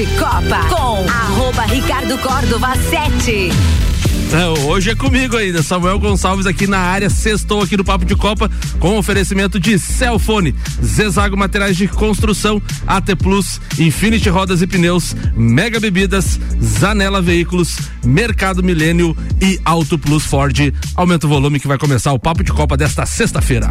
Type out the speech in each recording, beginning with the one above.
de Copa com arroba Ricardo Córdova 7. hoje é comigo ainda, Samuel Gonçalves aqui na área, sextou aqui no Papo de Copa com oferecimento de Celfone, Zezago Materiais de Construção, AT Plus, Infinity Rodas e Pneus, Mega Bebidas, Zanela Veículos, Mercado Milênio e Auto Plus Ford. Aumenta o volume que vai começar o Papo de Copa desta sexta-feira.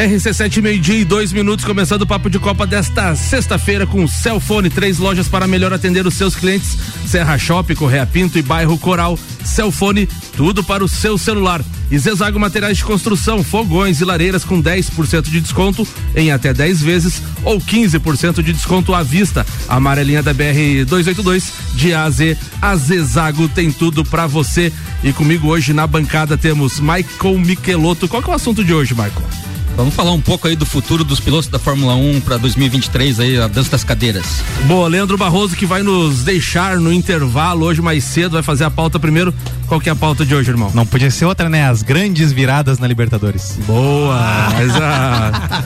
RC7 meio-dia e dois minutos, começando o papo de Copa desta sexta-feira com Celfone, três lojas para melhor atender os seus clientes: Serra Shop, Correia Pinto e Bairro Coral. Celfone, tudo para o seu celular. E Zezago Materiais de Construção, fogões e lareiras com 10% de desconto em até 10 vezes ou 15% de desconto à vista. A amarelinha da BR 282 de A a Z. A Zezago tem tudo para você. E comigo hoje na bancada temos Michael Michelotto. Qual que é o assunto de hoje, Michael? Vamos falar um pouco aí do futuro dos pilotos da Fórmula 1 para 2023 aí, a dança das cadeiras. Boa, Leandro Barroso que vai nos deixar no intervalo hoje mais cedo, vai fazer a pauta primeiro. Qual que é a pauta de hoje, irmão? Não podia ser outra, né? As grandes viradas na Libertadores. Boa, mas a...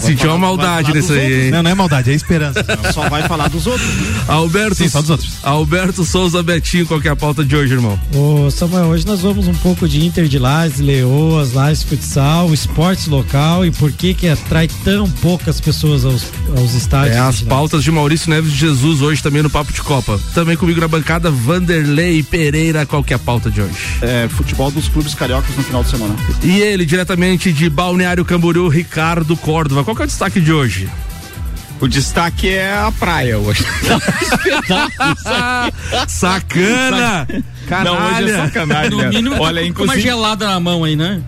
sentiu uma maldade nisso aí, hein? Não, não é maldade, é esperança. Só vai falar dos outros. Alberto, Sim, só dos outros. Alberto Souza Betinho, qual que é a pauta de hoje, irmão? Ô Samuel, hoje nós vamos um pouco de Inter de Lages, Leoas, Lages Futsal, esportes local e por que que atrai tão poucas pessoas aos, aos estádios. É as pautas de Maurício Neves de Jesus hoje também no Papo de Copa. Também comigo na bancada, Vanderlei Pereira, qual que é a pauta de hoje? É, futebol dos clubes cariocas no final de semana. E ele, diretamente de Balneário Camboriú, Ricardo Córdova. Qual que é o destaque de hoje? O destaque é a praia hoje. Sacana! Não, hoje é sacanagem. No né? mínimo, tá Olha, com uma inclusive. gelada na mão aí, né?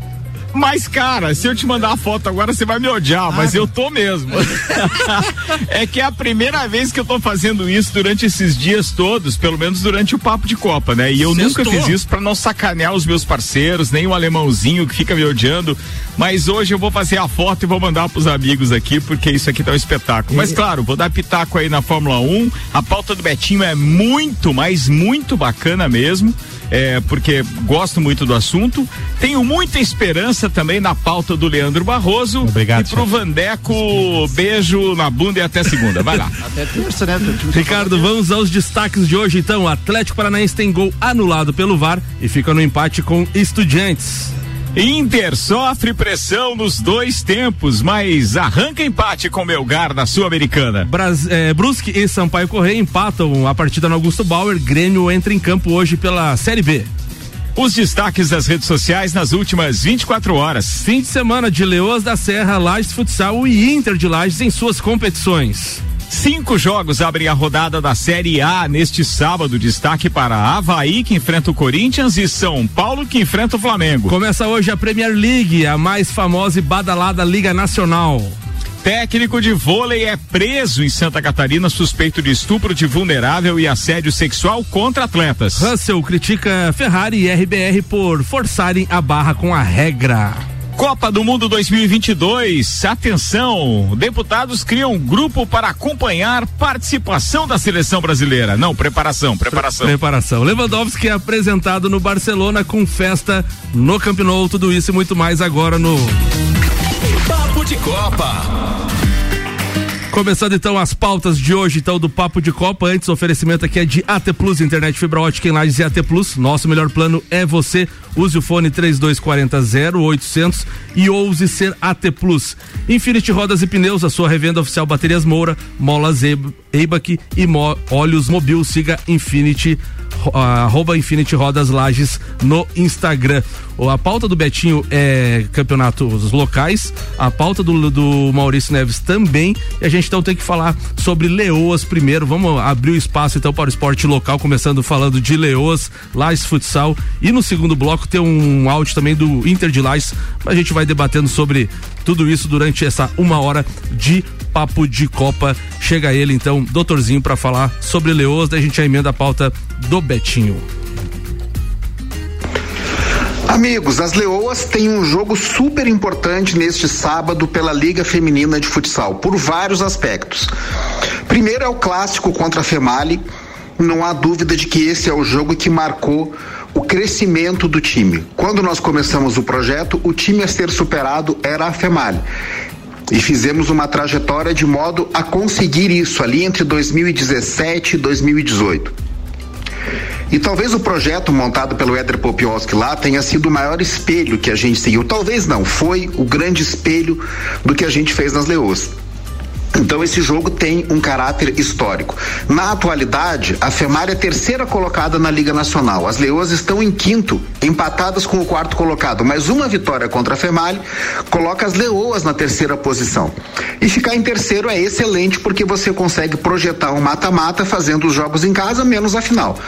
Mas, cara, se eu te mandar a foto agora, você vai me odiar, mas eu tô mesmo. é que é a primeira vez que eu tô fazendo isso durante esses dias todos, pelo menos durante o papo de Copa, né? E eu Sextou. nunca fiz isso pra não sacanear os meus parceiros, nem o alemãozinho que fica me odiando. Mas hoje eu vou fazer a foto e vou mandar pros amigos aqui, porque isso aqui tá um espetáculo. Mas claro, vou dar pitaco aí na Fórmula 1. A pauta do Betinho é muito, mas muito bacana mesmo. É, porque gosto muito do assunto. Tenho muita esperança também na pauta do Leandro Barroso. Obrigado, E pro Vandeco, beijo na bunda e até segunda. Vai lá. Até terça, né? Ricardo, vamos aos destaques de hoje então. O Atlético Paranaense tem gol anulado pelo VAR e fica no empate com Estudiantes. Inter sofre pressão nos dois tempos, mas arranca empate com Melgar na Sul-Americana. Eh, Brusque e Sampaio Correia empatam a partida no Augusto Bauer. Grêmio entra em campo hoje pela Série B. Os destaques das redes sociais nas últimas 24 horas. Fim de semana de Leoas da Serra, Lages Futsal e Inter de Lages em suas competições. Cinco jogos abrem a rodada da Série A neste sábado. Destaque para Havaí, que enfrenta o Corinthians, e São Paulo, que enfrenta o Flamengo. Começa hoje a Premier League, a mais famosa e badalada Liga Nacional. Técnico de vôlei é preso em Santa Catarina suspeito de estupro de vulnerável e assédio sexual contra atletas. Russell critica Ferrari e RBR por forçarem a barra com a regra. Copa do Mundo 2022. Atenção, deputados criam um grupo para acompanhar participação da seleção brasileira. Não, preparação, preparação. Preparação. Lewandowski é apresentado no Barcelona com festa no Camp Nou, tudo isso e muito mais agora no Papo de Copa. Começando então as pautas de hoje, então, do Papo de Copa. Antes, o oferecimento aqui é de AT Plus, internet fibra ótica em Lages e AT Plus. Nosso melhor plano é você. Use o fone 3240 0800 e ouse ser AT Plus. Infinity Rodas e Pneus, a sua revenda oficial Baterias Moura, Molas Eibach e Mo, Óleos Mobil. Siga Infinity, ro- arroba Infinity Rodas Lages no Instagram. A pauta do Betinho é campeonatos locais, a pauta do, do Maurício Neves também. E a gente então tem que falar sobre Leoas primeiro. Vamos abrir o espaço então para o esporte local, começando falando de Leoas, Lais Futsal. E no segundo bloco tem um áudio também do Inter de Lais. A gente vai debatendo sobre tudo isso durante essa uma hora de papo de Copa. Chega ele então, doutorzinho, para falar sobre Leoas. Daí a gente já emenda a pauta do Betinho. Amigos, as Leoas têm um jogo super importante neste sábado pela Liga Feminina de Futsal, por vários aspectos. Primeiro é o clássico contra a Female. Não há dúvida de que esse é o jogo que marcou o crescimento do time. Quando nós começamos o projeto, o time a ser superado era a Female. E fizemos uma trajetória de modo a conseguir isso ali entre 2017 e 2018. E talvez o projeto montado pelo Éder Popioski lá tenha sido o maior espelho que a gente seguiu. Talvez não, foi o grande espelho do que a gente fez nas Leoas. Então esse jogo tem um caráter histórico. Na atualidade, a FEMAR é terceira colocada na Liga Nacional. As Leoas estão em quinto, empatadas com o quarto colocado, mas uma vitória contra a FEMAR coloca as Leoas na terceira posição. E ficar em terceiro é excelente porque você consegue projetar um mata-mata fazendo os jogos em casa menos a final.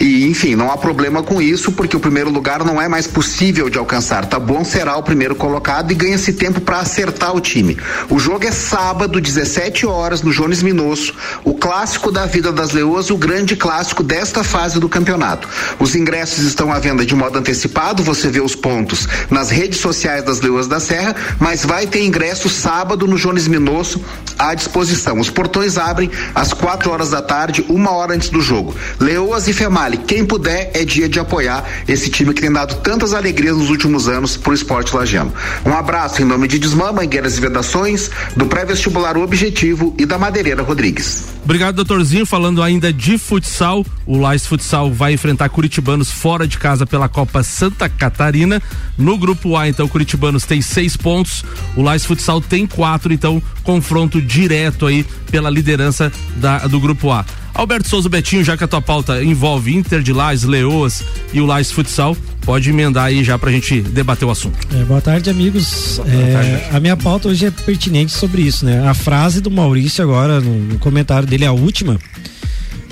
E enfim, não há problema com isso porque o primeiro lugar não é mais possível de alcançar. Tá bom será o primeiro colocado e ganha-se tempo para acertar o time. O jogo é sábado, 17 17 horas no Jones Minosso, o clássico da vida das Leoas, o grande clássico desta fase do campeonato. Os ingressos estão à venda de modo antecipado, você vê os pontos nas redes sociais das Leoas da Serra, mas vai ter ingresso sábado no Jones Minosso à disposição. Os portões abrem às 4 horas da tarde, uma hora antes do jogo. Leoas e Female, quem puder é dia de apoiar esse time que tem dado tantas alegrias nos últimos anos pro esporte lagiano. Um abraço em nome de Desmã, Mangueiras e Vedações, do pré-vestibular Objetivo e da Madeireira Rodrigues. Obrigado, doutorzinho. Falando ainda de futsal, o Lais Futsal vai enfrentar Curitibanos fora de casa pela Copa Santa Catarina. No grupo A, então, Curitibanos tem seis pontos, o Lais Futsal tem quatro, então, confronto direto aí pela liderança da, do grupo A. Alberto Souza Betinho, já que a tua pauta envolve Inter de Lais, Leoas e o Lais Futsal, pode emendar aí já pra gente debater o assunto. É, boa tarde, amigos. Boa é, tarde. A minha pauta hoje é pertinente sobre isso, né? A frase do Maurício agora, no, no comentário dele, a última,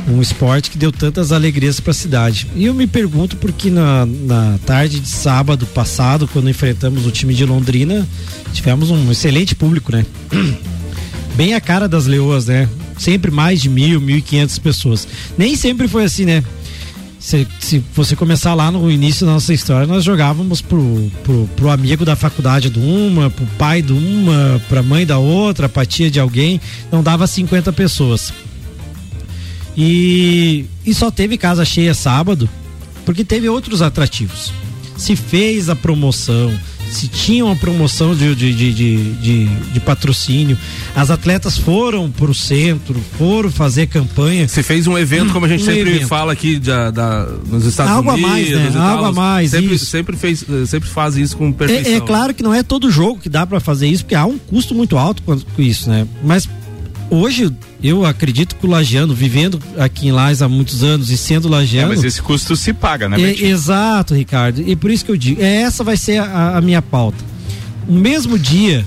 um esporte que deu tantas alegrias para a cidade. E eu me pergunto porque na, na tarde de sábado passado, quando enfrentamos o time de Londrina, tivemos um excelente público, né? Bem a cara das leoas, né? Sempre mais de mil, mil e quinhentas pessoas. Nem sempre foi assim, né? Se, se, você começar lá no início da nossa história, nós jogávamos pro, pro, pro amigo da faculdade de uma, pro pai de uma, pra mãe da outra, pra tia de alguém, não dava 50 pessoas. E, e só teve casa cheia sábado, porque teve outros atrativos. Se fez a promoção, se tinha uma promoção de, de, de, de, de patrocínio, as atletas foram para o centro, foram fazer campanha. Se fez um evento, como a gente um sempre evento. fala aqui da, da, nos Estados Algo Unidos. A mais, né? Algo a mais, sempre, sempre, fez, sempre faz isso com perfeição. É, é claro que não é todo jogo que dá para fazer isso, porque há um custo muito alto com isso, né? Mas hoje eu acredito que o lajeano, vivendo aqui em Lais há muitos anos e sendo lajeano. É, mas esse custo se paga, né, é, Exato, Ricardo. E por isso que eu digo, é, essa vai ser a, a minha pauta. No mesmo dia,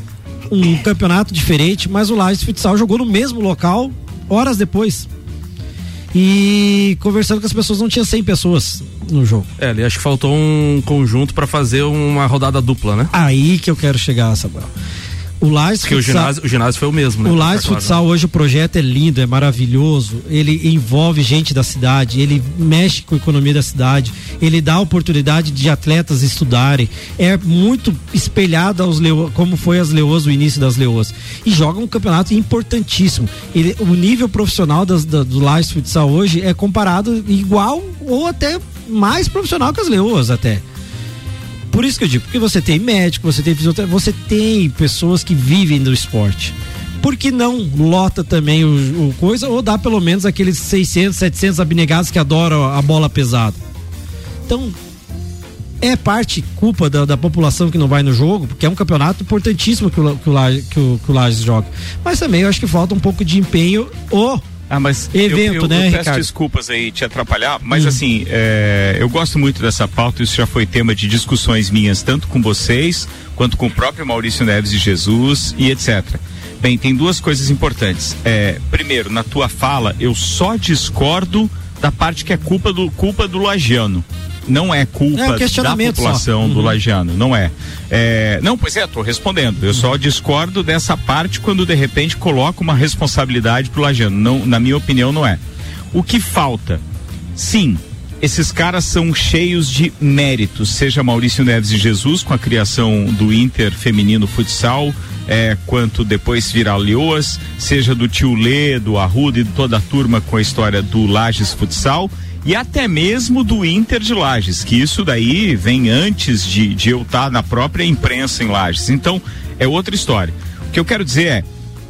um campeonato diferente, mas o Lages Futsal jogou no mesmo local horas depois. E conversando com as pessoas, não tinha 100 pessoas no jogo. É, ali acho que faltou um conjunto para fazer uma rodada dupla, né? Aí que eu quero chegar, Samuel. O Lais Porque futsal, o ginásio, o ginásio foi o mesmo, né? O Lais Futsal claro. hoje o projeto é lindo, é maravilhoso. Ele envolve gente da cidade, ele mexe com a economia da cidade, ele dá oportunidade de atletas estudarem. É muito espelhado aos leo, como foi as leoas, o início das leoas. E joga um campeonato importantíssimo. Ele, o nível profissional das, da, do Lais Futsal hoje é comparado igual ou até mais profissional que as leoas até. Por isso que eu digo, porque você tem médico, você tem fisioterapeuta, você tem pessoas que vivem do esporte. Por que não lota também o, o, coisa ou dá pelo menos aqueles 600, 700 abnegados que adoram a bola pesada? Então, é parte culpa da, da, população que não vai no jogo, porque é um campeonato importantíssimo que o, que o, que o, que o Lages joga. Mas também eu acho que falta um pouco de empenho ou Ah, mas Evento, eu, eu, né, eu peço Ricardo? desculpas aí te atrapalhar, mas assim, é, eu gosto muito dessa pauta, isso já foi tema de discussões minhas, tanto com vocês, quanto com o próprio Maurício Neves e Jesus e etc. Bem, tem duas coisas importantes. É, primeiro, na tua fala, eu só discordo da parte que é culpa do, culpa do lagiano. Não é culpa É um da população do Uhum. lagiano, não é. É, Não, pois é, tô respondendo. Eu só discordo dessa parte quando de repente coloca uma responsabilidade pro lagiano. Não, na minha opinião, não é. O que falta? Sim, esses caras são cheios de méritos, seja Maurício Neves e Jesus com a criação do Inter feminino futsal, é, quanto depois virar Leoas, seja do tio Lê, do Arruda e de toda a turma com a história do Lages Futsal e até mesmo do Inter de Lages, que isso daí vem antes de, de eu estar na própria imprensa em Lages. Então, é outra história. O que eu quero dizer é,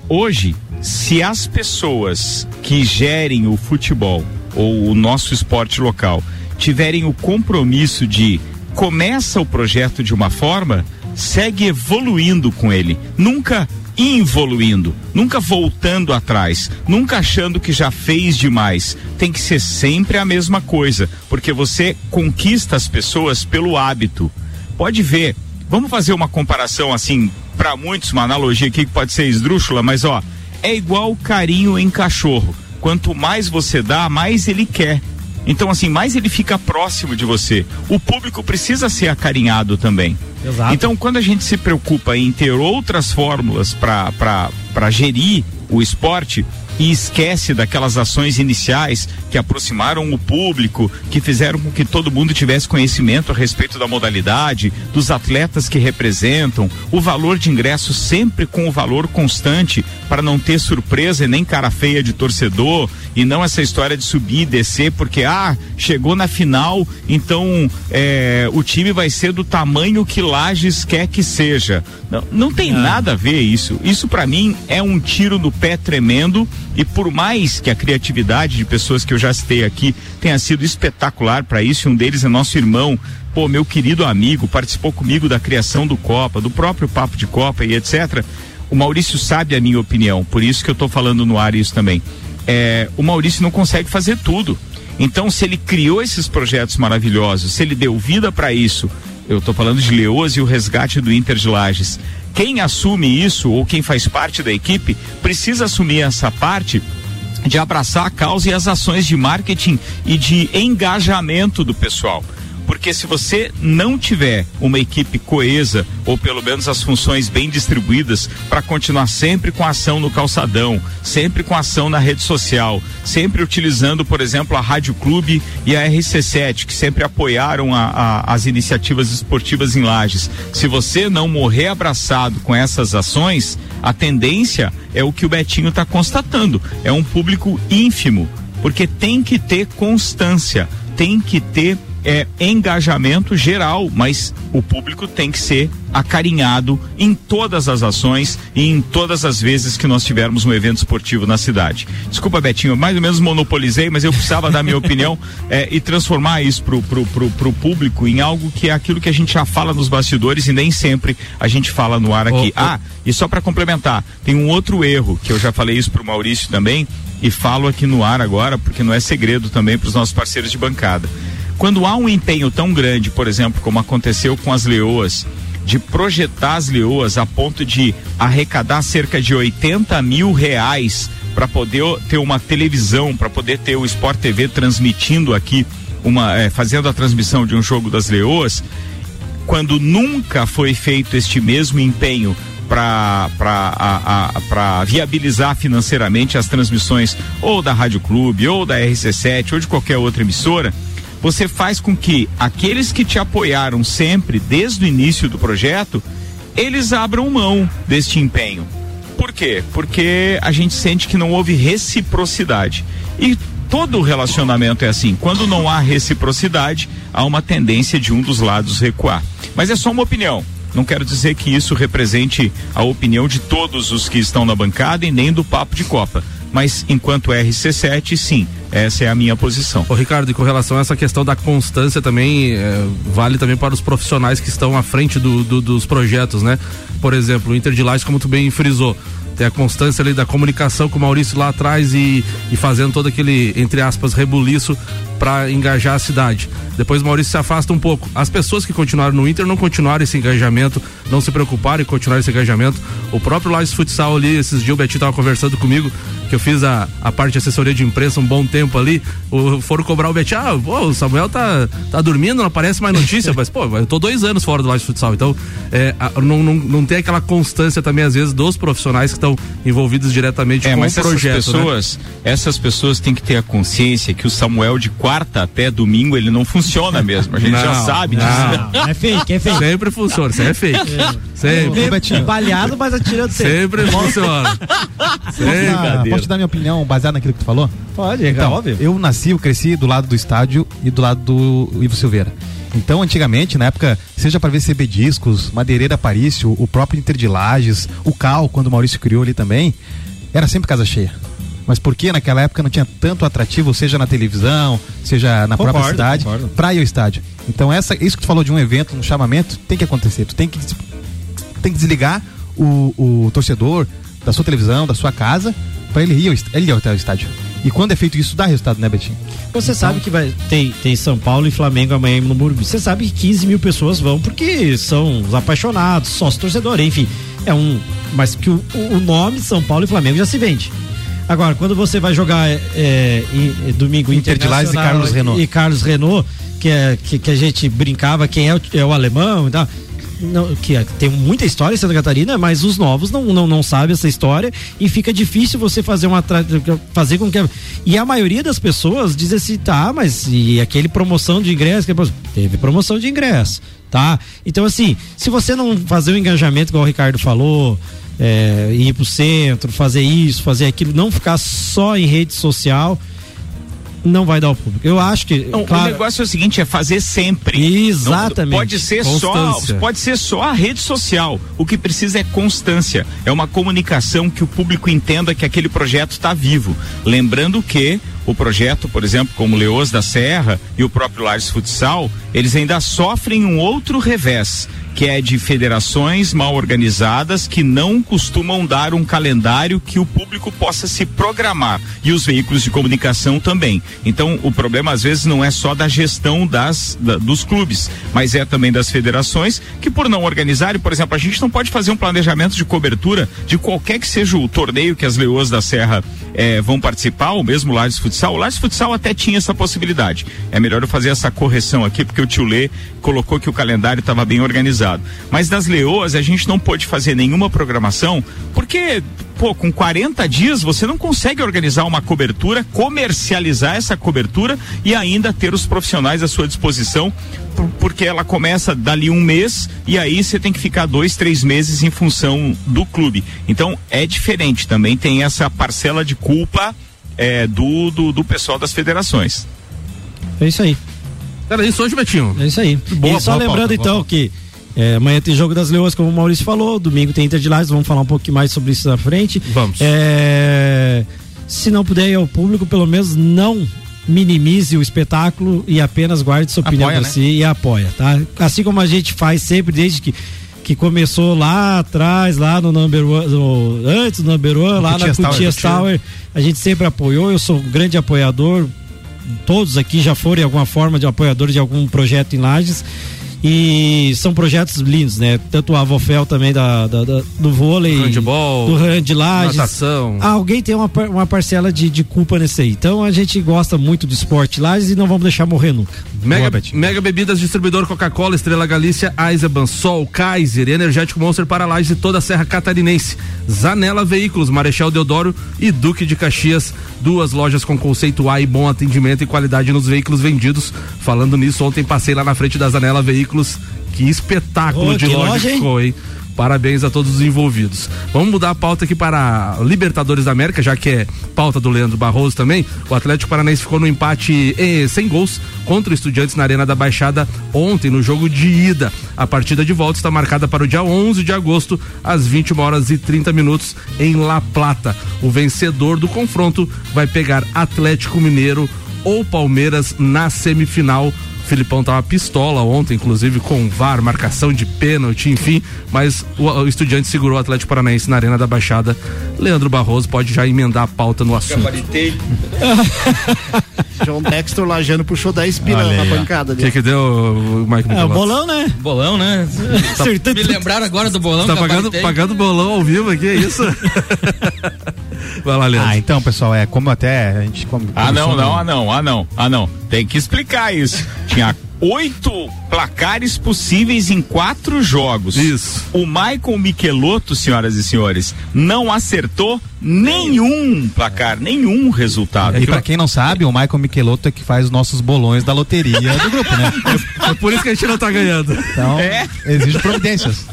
hoje, se as pessoas que gerem o futebol ou o nosso esporte local tiverem o compromisso de começa o projeto de uma forma, segue evoluindo com ele, nunca involuindo, nunca voltando atrás, nunca achando que já fez demais. Tem que ser sempre a mesma coisa, porque você conquista as pessoas pelo hábito. Pode ver, vamos fazer uma comparação assim, para muitos, uma analogia aqui que pode ser esdrúxula, mas ó, é igual carinho em cachorro. Quanto mais você dá, mais ele quer. Então, assim, mais ele fica próximo de você. O público precisa ser acarinhado também. Exato. Então, quando a gente se preocupa em ter outras fórmulas para gerir o esporte e esquece daquelas ações iniciais que aproximaram o público, que fizeram com que todo mundo tivesse conhecimento a respeito da modalidade, dos atletas que representam, o valor de ingresso sempre com o valor constante para não ter surpresa e nem cara feia de torcedor e não essa história de subir e descer porque ah chegou na final então é, o time vai ser do tamanho que Lages quer que seja. Não, não tem nada a ver isso. Isso para mim é um tiro no pé tremendo e por mais que a criatividade de pessoas que eu já citei aqui tenha sido espetacular para isso, um deles é nosso irmão, pô, meu querido amigo, participou comigo da criação do Copa, do próprio Papo de Copa e etc. O Maurício sabe a minha opinião, por isso que eu estou falando no ar isso também. É, o Maurício não consegue fazer tudo. Então, se ele criou esses projetos maravilhosos, se ele deu vida para isso, eu estou falando de Leoas e o resgate do Inter de Lages. Quem assume isso ou quem faz parte da equipe precisa assumir essa parte de abraçar a causa e as ações de marketing e de engajamento do pessoal. Porque se você não tiver uma equipe coesa, ou pelo menos as funções bem distribuídas, para continuar sempre com ação no calçadão, sempre com ação na rede social, sempre utilizando, por exemplo, a Rádio Clube e a RC7, que sempre apoiaram a- a- as iniciativas esportivas em Lages. Se você não morrer abraçado com essas ações, a tendência é o que o Betinho está constatando: é um público ínfimo, porque tem que ter constância, tem que ter é, engajamento geral, mas o público tem que ser acarinhado em todas as ações e em todas as vezes que nós tivermos um evento esportivo na cidade. Desculpa, Betinho, eu mais ou menos monopolizei, mas eu precisava dar minha opinião é, e transformar isso pro, pro, pro, pro público em algo que é aquilo que a gente já fala nos bastidores e nem sempre a gente fala no ar aqui. Ah, e só para complementar, tem um outro erro que eu já falei isso pro Maurício também e falo aqui no ar agora porque não é segredo também para os nossos parceiros de bancada. Quando há um empenho tão grande, por exemplo, como aconteceu com as leoas, de projetar as leoas a ponto de arrecadar cerca de 80 mil reais para poder ter uma televisão, para poder ter o Sport TV transmitindo aqui, uma, eh, fazendo a transmissão de um jogo das leoas, quando nunca foi feito este mesmo empenho para viabilizar financeiramente as transmissões ou da Rádio Clube, ou da RC7, ou de qualquer outra emissora, você faz com que aqueles que te apoiaram sempre desde o início do projeto, eles abram mão deste empenho. Por quê? Porque a gente sente que não houve reciprocidade. E todo relacionamento é assim. Quando não há reciprocidade, há uma tendência de um dos lados recuar. Mas é só uma opinião. Não quero dizer que isso represente a opinião de todos os que estão na bancada e nem do papo de Copa. Mas enquanto RC7, sim, Essa é a minha posição. Ô Ricardo, e com relação a essa questão da constância também, é, vale também para os profissionais que estão à frente do, do, dos projetos, né? Por exemplo, o Inter de Lages, como tu bem frisou, tem a constância ali da comunicação com o Maurício lá atrás e, e fazendo todo aquele, entre aspas, rebuliço para engajar a cidade. Depois o Maurício se afasta um pouco. As pessoas que continuaram no Inter não continuaram esse engajamento, não se preocuparam em continuar esse engajamento. O próprio Lages Futsal ali, esses dias o Betinho tava conversando comigo, que eu fiz a, a parte de assessoria de imprensa um bom tempo ali. O, foram cobrar o Betinho, ah, pô, o Samuel tá, tá dormindo, não aparece mais notícia, mas pô, eu tô dois anos fora do Lages Futsal, então é, a, não, não, não tem aquela constância também, às vezes, dos profissionais que estão envolvidos diretamente É, com o mas projeto. essas né? pessoas, essas pessoas têm que ter a consciência que o Samuel de quarta até domingo ele não funciona mesmo. A gente já Não, sabe não. disso. É fake, é fake. Sempre funciona, isso aí é fake. Sempre. Ô, Betinho, Balhado, mas atirando sempre. Sempre funciona. Sempre. dar, posso te dar minha opinião baseada naquilo que tu falou? Pode, é Então, óbvio. eu nasci, eu cresci do lado do estádio e do lado do Ivo Silveira. Então, antigamente, na época, seja para ver CB Discos, Madeireira Parício, o próprio Inter de Lages, o Cal, quando o Maurício criou ali também, era sempre casa cheia. Mas porque naquela época não tinha tanto atrativo, seja na televisão, seja na própria Concordo, cidade, concordo. pra ir ao estádio. Então, essa, isso que tu falou de um evento, um chamamento, tem que acontecer. Tu tem que, tem que desligar o, o torcedor da sua televisão, da sua casa, pra ele ir, ele ir até o estádio. E quando é feito isso, dá resultado, né, Betinho? Você sabe que vai tem, tem São Paulo e Flamengo amanhã no Morumbi. Você sabe que 15 mil pessoas vão porque são os apaixonados, sócio torcedor, enfim. É um. Mas que o, o nome São Paulo e Flamengo já se vende. Agora, quando você vai jogar é, é, é, domingo Inter de Lages e Carlos Renault. E Carlos Renault, que, é, que, que a gente brincava quem é o, é o alemão e tal. Não, que é- tem muita história em Santa Catarina, mas os novos não, não, não sabem essa história e fica difícil você fazer uma fazer com que e a maioria das pessoas diz assim, tá, mas e aquele promoção de ingresso, teve promoção de ingresso, tá? Então assim, se você não fazer o engajamento igual o Ricardo falou, é, ir pro centro, fazer isso, fazer aquilo, não ficar só em rede social, não vai dar ao público. Eu acho que Não, claro, O negócio é o seguinte, é fazer sempre. Exatamente. Não, pode ser só, pode ser só a rede social. O que precisa é constância. É uma comunicação que o público entenda que aquele projeto está vivo. Lembrando que o projeto, por exemplo, como Leôs da Serra e o próprio Lares Futsal, eles ainda sofrem um outro revés, que é de federações mal organizadas que não costumam dar um calendário que o público possa se programar e os veículos de comunicação também. Então, o problema às vezes não é só da gestão das da- dos clubes, mas é também das federações que por não organizarem, por exemplo, a gente não pode fazer um planejamento de cobertura de qualquer que seja o torneio que as Leoas da Serra eh, vão participar, ou mesmo Lages Futsal. O Lages Futsal até tinha essa possibilidade. É melhor eu fazer essa correção aqui, porque o tio Lê colocou que o calendário estava bem organizado. Mas das Leoas a gente não pôde fazer nenhuma programação, porque, pô, com 40 dias você não consegue organizar uma cobertura, comercializar essa cobertura e ainda ter os profissionais à sua disposição, por- porque ela começa dali um mês e aí você tem que ficar dois, três meses em função do clube. Então é diferente, também tem essa parcela de culpa é, do, do, do pessoal das federações. é isso aí. Era isso hoje, Betinho? É isso aí. Boa, e só boa lembrando pauta, então boa que é, amanhã tem jogo das Leões, como o Maurício falou, domingo tem Inter de Lages, vamos falar um pouquinho mais sobre isso na frente. Vamos. É, se não puder ir ao público, pelo menos não minimize o espetáculo e apenas guarde sua opinião Apoia, para né? si e apoia, tá? Assim como a gente faz sempre desde que que começou lá atrás, lá no number one, no- antes do number one, lá na Cutias Tower, Cutias Cutias. Tower, a gente sempre apoiou, eu sou um grande apoiador, todos aqui já foram de alguma forma de apoiadores de algum projeto em Lages. E são projetos lindos, né? Tanto o Avofel também da, da- da- do vôlei, Handball, do hand de Lages. natação. Ah, alguém tem uma, uma parcela de, de culpa nesse aí. Então a gente gosta muito do esporte Lages e não vamos deixar morrer nunca. Mega. Mega Bebidas, distribuidor Coca-Cola, Estrela Galícia, Eisenbahn, Sol, Kaiser, Energético Monster para Lages e toda a Serra Catarinense. Zanela Veículos, Marechal Deodoro e Duque de Caxias. Duas lojas com conceito A e bom atendimento e qualidade nos veículos vendidos. Falando nisso, ontem passei lá na frente da Zanela Veículos. Que espetáculo Ô, de que loja, loja, ficou, hein? Parabéns a todos os envolvidos. Vamos mudar a pauta aqui para Libertadores da América, já que é pauta do Leandro Barroso também. O Atlético Paranaense ficou no empate eh, sem gols contra o Estudiantes na Arena da Baixada ontem, no jogo de ida. A partida de volta está marcada para o dia 11 de agosto, às 21 horas e 30 minutos, em La Plata. O vencedor do confronto vai pegar Atlético Mineiro ou Palmeiras na semifinal. Filipão tava pistola ontem, inclusive com VAR, marcação de pênalti, enfim, mas o, o estudante segurou o Atlético Paranaense na Arena da Baixada. Leandro Barroso pode já emendar a pauta no assunto. John Dexter Lajano puxou 10 pila Olha na bancada O que que deu, o Mike É, o bolão, né? Bolão, né? Me lembraram agora do bolão. Tá pagando, pagando bolão ao vivo aqui, é isso? Vai lá, Leandro. Ah, então, pessoal, é como até a gente. Como, Ah, não, não, ah, não, ah, não, ah, não. Tem que explicar isso. Tinha oito placares possíveis em quatro jogos. Isso. O Michael Michelotto, senhoras e senhores, não acertou nenhum placar, nenhum resultado. E pra quem não sabe, o Michael Michelotto é que faz os nossos bolões da loteria do grupo, né? É por isso que a gente não tá ganhando. Então, É. exige providências.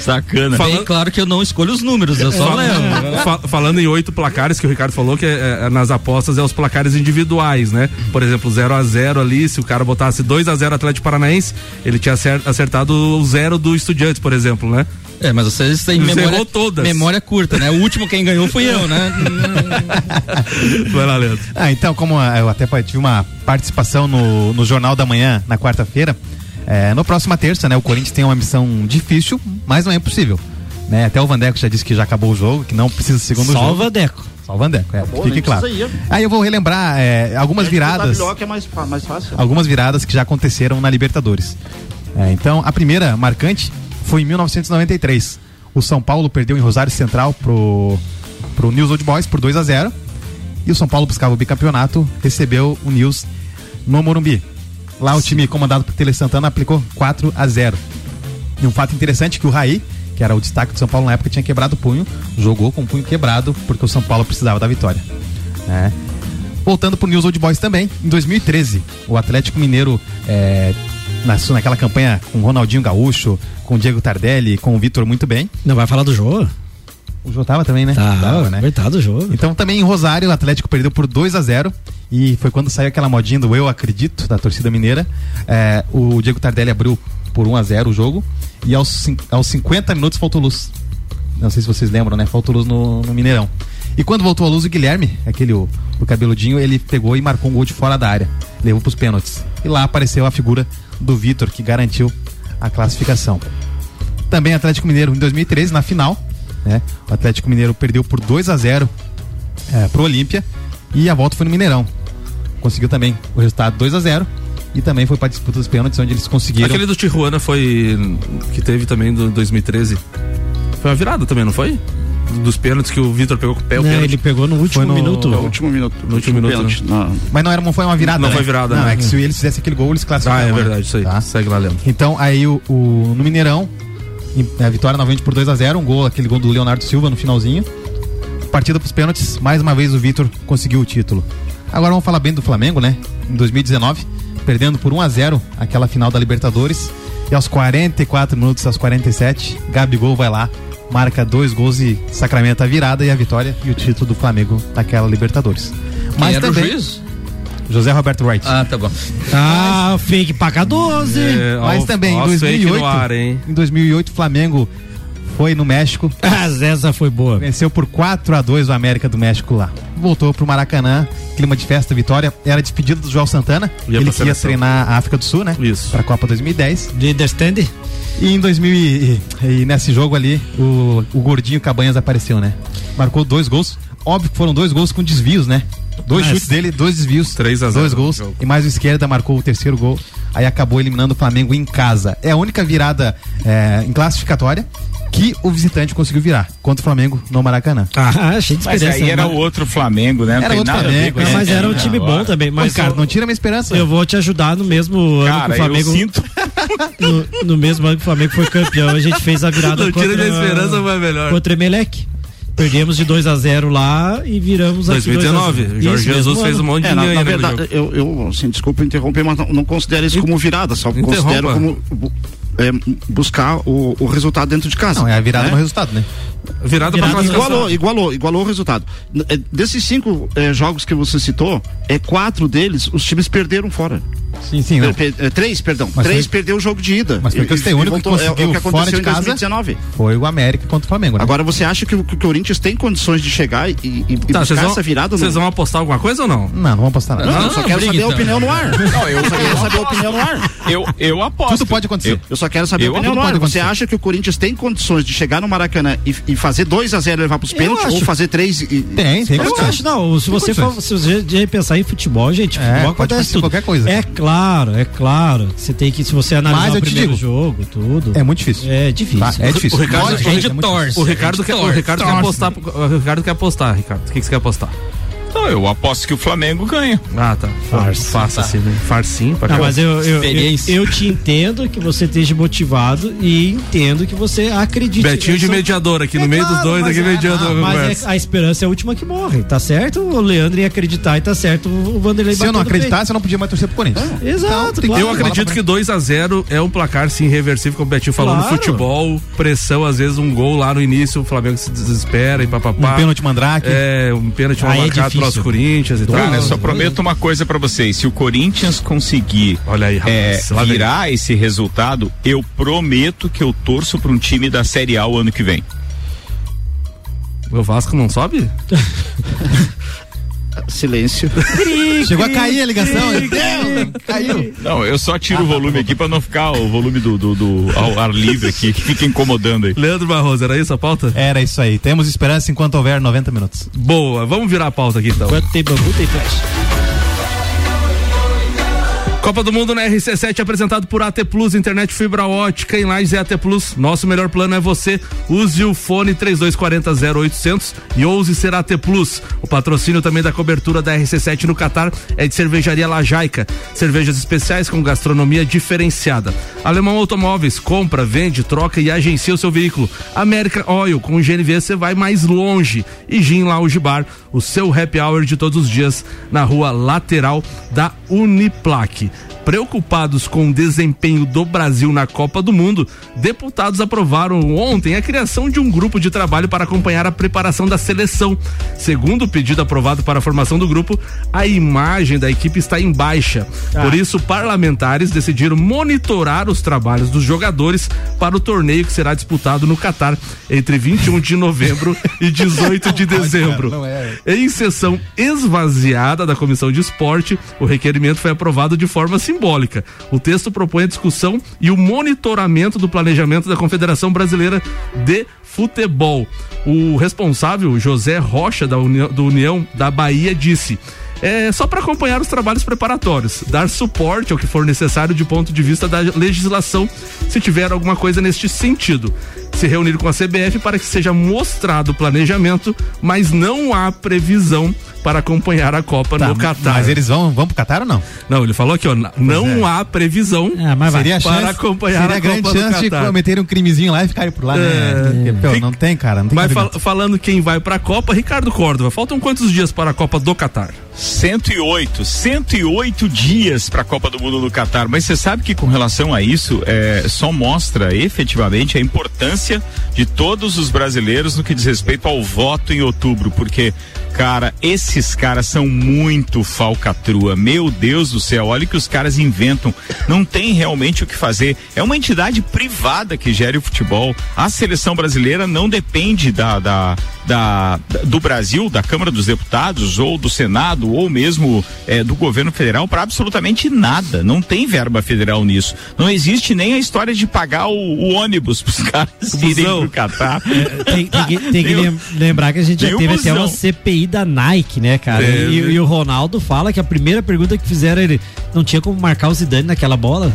Sacana. Bem claro que eu não escolho os números, eu só levo. Fa- falando em oito placares que o Ricardo falou que é, é, nas apostas é os placares individuais, né? Por exemplo, 0 a 0 ali, se o cara botasse 2 a 0 Atlético Paranaense, ele tinha acer- acertado o zero do Estudiantes, por exemplo, né? É, mas vocês têm Você memória, todas. memória curta, né? O último quem ganhou fui eu, né? Vai lá, Leandro. Ah, então, como ah, eu até tive uma participação no, no Jornal da Manhã na quarta-feira, é, no próxima terça, né, o Corinthians tem uma missão difícil, mas não é impossível. Né? Até o Vandeco já disse que já acabou o jogo, que não precisa de segundo jogo. Salva Deco. Só o Vandeco, é, Acabou, fique nem claro. ir. Aí eu vou relembrar é, algumas viradas. O é mais, mais fácil. algumas viradas que já aconteceram na Libertadores. É, então, a primeira marcante foi em 1993. O São Paulo perdeu em Rosário Central pro, pro News Old Boys por 2 a 0 E o São Paulo buscava o bicampeonato, recebeu o News no Morumbi. Lá o time comandado por Tele Santana aplicou 4 a 0 E um fato interessante é que o Raí, que era o destaque do São Paulo na época, tinha quebrado o punho, jogou com o punho quebrado porque o São Paulo precisava da vitória. né? Voltando pro News Old Boys também, em 2013, o Atlético Mineiro, é, na, naquela campanha com Ronaldinho Gaúcho, com Diego Tardelli, com o Vitor muito bem. Não vai falar do jogo? O Jô tava também, né? Tá, Tava, né? verdade do jogo. Então também em Rosário, o Atlético perdeu por 2 a 0 e foi quando saiu aquela modinha do Eu Acredito, da torcida mineira. É, o Diego Tardelli abriu por 1 a 0 o jogo e aos, aos 50 minutos faltou luz. Não sei se vocês lembram, né? Faltou luz no, no Mineirão. E quando voltou a luz, o Guilherme, aquele o, o cabeludinho, ele pegou e marcou um gol de fora da área. Levou pros pênaltis. E lá apareceu a figura do Vitor, que garantiu a classificação. Também Atlético Mineiro em 2013, na final, né? O Atlético Mineiro perdeu por 2 a 0 é, pro Olímpia e a volta foi no Mineirão. Conseguiu também o resultado 2 a 0 e também foi para disputa dos pênaltis onde eles conseguiram. Aquele do Tijuana foi. que teve também do 2013. Foi uma virada também, não foi? Dos pênaltis que o Vitor pegou com o pé. o Né, pênalti. ele pegou no último no- minuto. No último minuto. No último minuto, pênalti. Não, Mas não era, não foi uma virada. Não né? foi virada, Não, né? é que se eles fizessem aquele gol, eles Ah, classificavam. é né? verdade, isso aí. Tá? Segue lá, Leandro. Então, aí o, o- no Mineirão, a vitória novamente por 2 a 0 um gol, aquele gol do Leonardo Silva no finalzinho. Partida pros pênaltis, mais uma vez o Vitor conseguiu o título. Agora vamos falar bem do Flamengo, né? Em 2019, perdendo por 1 a 0 aquela final da Libertadores. E aos 44 minutos, aos 47, Gabigol vai lá, marca dois gols e sacramenta a virada e a vitória e o título do Flamengo naquela Libertadores. Quem era também, o juiz? José Roberto Wright. Ah, tá bom. Ah, fake paga 12. É, Mas ó, também, em ó, fake 2008, no ar, hein? em 2008, o Flamengo foi no México, Ah, essa foi boa. venceu por 4 a 2 o América do México lá. Voltou pro Maracanã, clima de festa, vitória. Era despedido do João Santana, Ia ele que ia treinar a África do Sul, né? Isso. Pra Copa 2010. Do you understand? E em 2000 e, e nesse jogo ali, o, o gordinho Cabanhas apareceu, né? Marcou dois gols. Óbvio que foram dois gols com desvios, né? Dois Mas- chutes dele, dois desvios. 3 a 0 Dois gols. jogo. E mais o esquerda marcou o terceiro gol. Aí acabou eliminando o Flamengo em casa. É a única virada é, em classificatória que o visitante conseguiu virar contra o Flamengo no Maracanã. Ah, cheio de Mas aí era o outro Flamengo, né? Não Era outro Flamengo, É, esse mas era um time bom também. Mas Mas, cara, eu- não tira minha esperança. eu vou te ajudar no mesmo ano que Cara, o Flamengo. eu sinto. No, no mesmo ano que o Flamengo foi campeão, a gente fez a virada Não contra, tira minha esperança, vai melhor. contra o Emelec. Perdemos de 2 a 0 lá e viramos aqui 2019. 2 a 0. Jorge Isso, Jesus fez um monte de É, na, na verdade, jogo. eu, eu assim, desculpa interromper, mas não, não considero isso como virada, só Interrompa. considero como. é, buscar o, o resultado dentro de casa. Não, é a virada né? no resultado, né? Virada, Virada pra classificação. Igualou, igualou, igualou o resultado. É, Desses cinco é, jogos que você citou, é quatro deles os times perderam fora. Sim, sim. Não. Per- per- é, três, perdão. Mas três foi- perdeu o jogo de ida. Mas foi E- que eu citei, e o único que voltou- é, é conseguiu o que fora aconteceu de em casa 2019. Foi o América contra o Flamengo, né? Agora você acha que o, que o Corinthians tem condições de chegar e, e, e Tá, vão, essa virada? vocês no... vão apostar alguma coisa ou não? Não, não vamos apostar nada. Não, eu só quero briga, saber a então. opinião no ar. Não, eu, só quero saber a aposto. opinião no ar. Eu, eu aposto. Tudo pode acontecer. Eu- Eu só quero saber Eu- a opinião no ar. pode Você acontecer. acha que o Corinthians tem condições de chegar no Maracanã e, e fazer 2 a 0 e levar pros pênaltis ou fazer 3 e. Tem, tem Eu condições. acho, não, se você for, se você de pensar em futebol, gente, É, futebol pode acontece acontecer tudo. qualquer coisa. É claro, é claro. Você tem que, se você analisar Mas o eu te primeiro digo, jogo, tudo. É muito difícil. É difícil. Tá? É difícil. O Ricardo- gente é torce. difícil. O Ricardo, quer, o torce, Ricardo quer apostar. O Ricardo quer apostar, Ricardo. O que, que você quer apostar? Então, eu aposto que o Flamengo ganha. Ah, tá. Farsa. Faça assim, né? Farcinho pra Não, mas eu, eu, eu, Experiência. eu te entendo que você esteja motivado e entendo que você acredite. Betinho de sou- mediador aqui, É no meio dos dois, mas aqui é- mediando a Mas é- a esperança é a última que morre, tá certo? O Leandro ia acreditar e tá certo o Vanderlei Se eu não acreditasse, eu não podia mais torcer pro Corinthians. Exato, tem que- claro. Eu acredito que 2 a 0 é um placar sim irreversível, como o Betinho falou no Claro. futebol, pressão, às vezes um gol lá no início, o Flamengo se desespera e papapá. Um pênalti mandrake. É, um pênalti mal Aí é marcado pelos Corinthians e tal. Cara, eu só prometo uma coisa pra vocês. Se o Corinthians conseguir Olha aí, é, rapaz. vem. virar esse resultado, eu prometo que eu torço pra um time da Série A o ano que vem. O Vasco não sobe? Silêncio. Chegou a cair a ligação. meu Deus, caiu. Não, eu só tiro o tá volume aqui pra não ficar o volume do, do, do ao ar livre aqui, que fica incomodando aí. Leandro Barroso, era isso a pauta? Era isso aí. Temos esperança enquanto houver 90 minutos. Boa, vamos virar a pauta aqui então. Enquanto tem bambu, tem flash. Copa do Mundo na RC7 apresentado por AT Plus, internet fibra ótica em Lages é AT Plus. Nosso melhor plano é você. Use o fone 3240 0800 e ouse ser AT Plus. O patrocínio também da cobertura da RC7 no Catar é de cervejaria Lajaica. Cervejas especiais com gastronomia diferenciada. Alemão Automóveis, compra, vende, troca e agencia o seu veículo. América Oil, com o GNV você vai mais longe. E Gin Lounge Bar, o seu happy hour de todos os dias na rua lateral da Uniplaque. Preocupados com o desempenho do Brasil na Copa do Mundo, deputados aprovaram ontem a criação de um grupo de trabalho para acompanhar a preparação da seleção. Segundo o pedido aprovado para a formação do grupo, a imagem da equipe está em baixa. Por isso, parlamentares decidiram monitorar os trabalhos dos jogadores para o torneio que será disputado no Catar entre 21 de novembro e 18 de dezembro. Em sessão esvaziada da Comissão de Esporte, o requerimento foi aprovado de forma simbólica. O texto propõe a discussão e o monitoramento do planejamento da Confederação Brasileira de Futebol. O responsável, José Rocha, da União, do União da Bahia, disse. É só para acompanhar os trabalhos preparatórios, dar suporte ao que for necessário de ponto de vista da legislação, se tiver alguma coisa neste sentido. Se reunir com a CBF para que seja mostrado o planejamento, mas não há previsão para acompanhar a Copa Tá, no Catar. Mas eles vão, vão pro Catar ou não? Não, ele falou aqui, ó, não há previsão Ah, mas vai. Seria a para chance, acompanhar seria a a grande Copa do chance de Catar. cometerem um crimezinho lá e ficarem por lá, né? Porque, pô, não tem, cara, não tem Mas fal- falando quem vai para a Copa, Ricardo Córdova, faltam quantos dias para a Copa do Catar? 108, 108 dias para a Copa do Mundo no Catar. Mas você sabe que com relação a isso, é, só mostra efetivamente a importância de todos os brasileiros no que diz respeito ao voto em outubro, porque cara, esses caras são muito falcatrua. Meu Deus do céu, olha o que os caras inventam. Não tem realmente o que fazer. É uma entidade privada que gere o futebol. A seleção brasileira não depende da, da, da- do Brasil, da Câmara dos Deputados, ou do Senado, ou mesmo eh, do governo federal para absolutamente nada. Não tem verba federal nisso. Não existe nem a história de pagar o, o ônibus para os caras irem pro Catar. Tem, tem que, tem que Tem lem- lembrar que a gente já teve até uma CPI da Nike, né, cara? É, e, e o Ronaldo fala que a primeira pergunta que fizeram ele não tinha como marcar o Zidane naquela bola.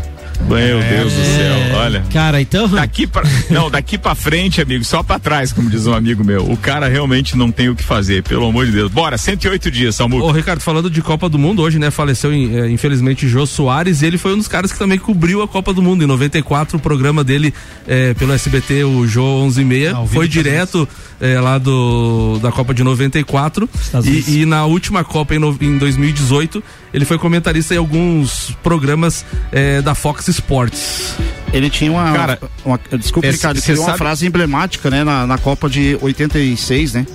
Meu Deus do céu, olha. Cara, então. Daqui pra, não, daqui pra frente, amigo, só pra trás, como diz um amigo meu. O cara realmente não tem o que fazer, pelo amor de Deus. Bora, 108 dias, Samu. Ô, Ricardo, falando de Copa do Mundo, hoje, né, faleceu eh, infelizmente Jô Soares e ele foi um dos caras que também cobriu a Copa do Mundo. Em 94, o programa dele eh, pelo SBT, o Jô 11 e meia, vivo foi Estados eh, lá do, da Copa de 94. Estados Unidos. E, e na última Copa, em, no- em 2018, ele foi comentarista em alguns programas eh, da Fox Sports. Ele tinha uma. Cara, uma, desculpa, esse- Ricardo, ele uma sabe- frase emblemática, né, na, na Copa de 86, né?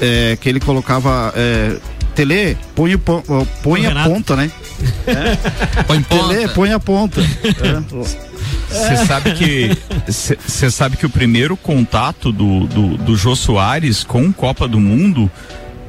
É, que ele colocava. É, Tele, põe, ó, põe a Renato. ponta, né? Põe Tele, ponta. põe a ponta. É. Você sabe que você sabe que o primeiro contato do, do, do Jô Soares com Copa do Mundo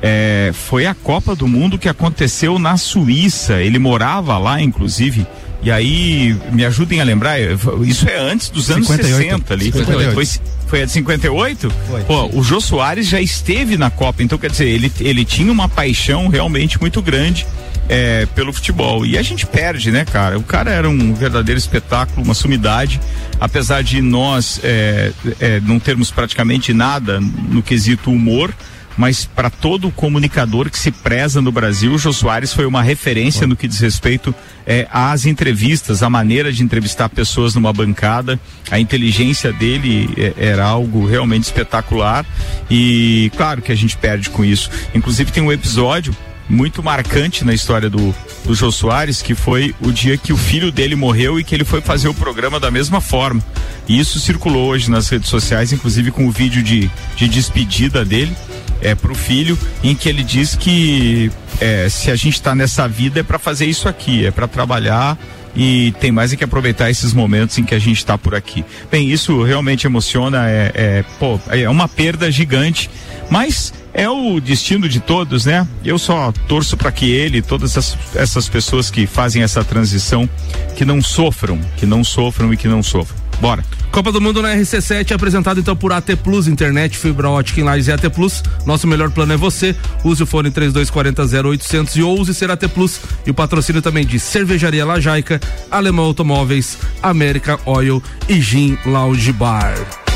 é, foi a Copa do Mundo que aconteceu na Suíça. Ele morava lá, inclusive. E aí, me ajudem a lembrar, eh, isso é antes dos anos 58. 60 ali. 58. Foi, foi a de 58? Foi. Pô, o Jô Soares já esteve na Copa, então quer dizer, ele, ele tinha uma paixão realmente muito grande é, pelo futebol. E a gente perde, né, cara? O cara era um verdadeiro espetáculo, uma sumidade. Apesar de nós é, é, não termos praticamente nada no quesito humor. Mas para todo comunicador que se preza no Brasil, o Jô Soares foi uma referência no que diz respeito é, às entrevistas, a maneira de entrevistar pessoas numa bancada. A inteligência dele é, era algo realmente espetacular. E claro que a gente perde com isso. Inclusive tem um episódio muito marcante na história do, do Jô Soares, que foi o dia que o filho dele morreu e que ele foi fazer o programa da mesma forma. E isso circulou hoje nas redes sociais, inclusive com o vídeo de, de despedida dele é, pro filho, em que ele diz que é, se a gente está nessa vida é para fazer isso aqui, é para trabalhar e tem mais é que aproveitar esses momentos em que a gente está por aqui. Bem, isso realmente emociona, é, é, pô, é uma perda gigante, mas é o destino de todos, né? Eu só torço para que ele, todas essas, essas pessoas que fazem essa transição, que não sofram, que não sofram e que não sofram. Bora. Copa do Mundo na RC7 é apresentado então por AT Plus, internet, fibra ótica em e AT Plus. Nosso melhor plano é você. Use o fone 3240 0800 e ouse ser AT Plus. E o patrocínio também de Cervejaria Lajaica, Alemão Automóveis, América Oil e Gin Lounge Bar.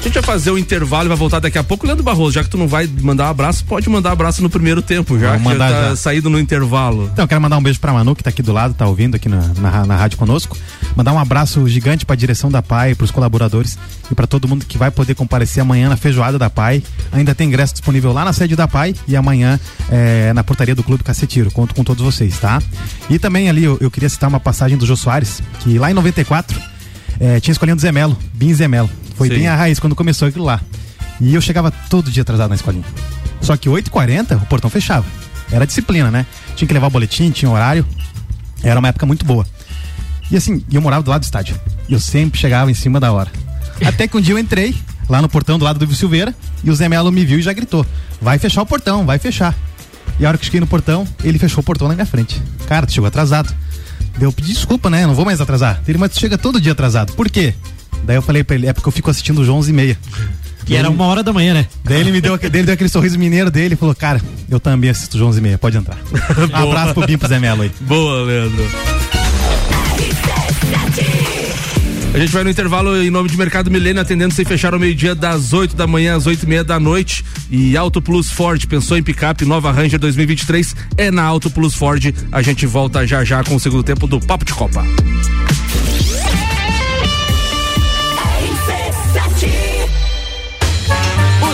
A gente vai fazer o intervalo e vai voltar daqui a pouco. Leandro Barroso, já que tu não vai mandar um abraço, pode mandar abraço no primeiro tempo, já Vou que mandar tá já. saído no intervalo. Então, eu quero mandar um beijo pra Manu, que tá aqui do lado, tá ouvindo aqui na, na, na rádio conosco. Mandar um abraço gigante pra direção da PAI, pros colaboradores e pra todo mundo que vai poder comparecer amanhã na feijoada da PAI. Ainda tem ingresso disponível lá na sede da PAI e amanhã é, na portaria do Clube Cacetiro. Conto com todos vocês, tá? E também ali eu, eu queria citar uma passagem do Jô Soares, que lá em 94 é, tinha escolhido Zé Melo, Bim Zé Melo. Foi Sim. bem a raiz quando começou aquilo lá. E eu chegava todo dia atrasado na escolinha. Só que 8h40 o portão fechava. Era disciplina, né? Tinha que levar o boletim, tinha horário. Era uma época muito boa. E assim, eu morava do lado do estádio. E eu sempre chegava em cima da hora. Até que um dia eu entrei lá no portão do lado do Ivo Silveira e o Zé Melo me viu e já gritou: Vai fechar o portão, vai fechar. E a hora que eu cheguei no portão, ele fechou o portão na minha frente. Cara, tu chegou atrasado. Eu pedi desculpa, né? Não vou mais atrasar. Ele, mas tu chega todo dia atrasado. Por quê? Daí eu falei pra ele, é porque eu fico assistindo o João 11 e meia. Que era uma hora da manhã, né? Daí ele me deu, ele deu aquele sorriso mineiro dele e falou, cara, eu também assisto o João 11 e meia, pode entrar. Um abraço pro Bim pro Zé Melo aí. Boa, Leandro. A gente vai no intervalo em nome de Mercado Milênio, atendendo sem fechar ao meio-dia, das 8 da manhã às 8 e meia da noite. E Auto Plus Ford, pensou em picape, nova Ranger 2023, é na Auto Plus Ford. A gente volta já já com o segundo tempo do Papo de Copa.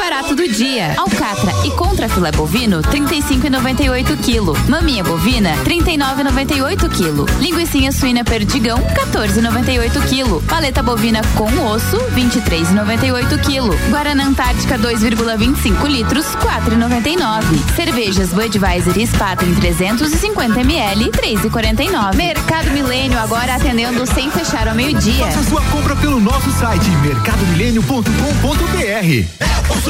barato do dia. Alcatra e contra filé bovino, 35,98 kg. Maminha bovina, 39,98 kg. Linguiça suína perdigão, 14,98 kg. Paleta bovina com osso, 23,98 kg. Guaraná Antártica 2,25 litros, 4,99. Cervejas Budweiser e Spaten 350 ml, 3,49. Mercado Milênio agora atendendo sem fechar ao meio-dia. Faça sua compra pelo nosso site mercadomilênio.com.br. Apple,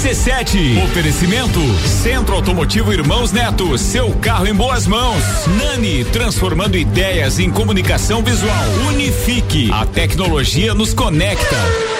RC7. Oferecimento Centro Automotivo Irmãos Neto. Seu carro em boas mãos. Nani, transformando ideias em comunicação visual. Unifique. A tecnologia nos conecta.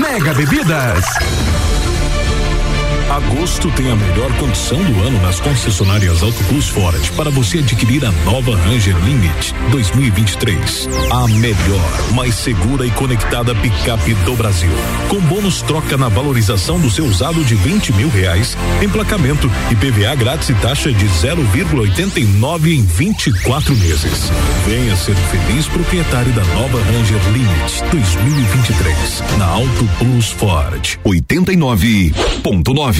Mega Bebidas. Agosto tem a melhor condição do ano nas concessionárias Auto Plus Ford para você adquirir a nova Ranger Limit 2023. A melhor, mais segura e conectada picape do Brasil. Com bônus troca na valorização do seu usado de 20 mil reais, emplacamento e PVA grátis e taxa de 0,89 em 24 meses. Venha ser feliz proprietário da nova Ranger Limit 2023 na Auto Plus Ford 89.9.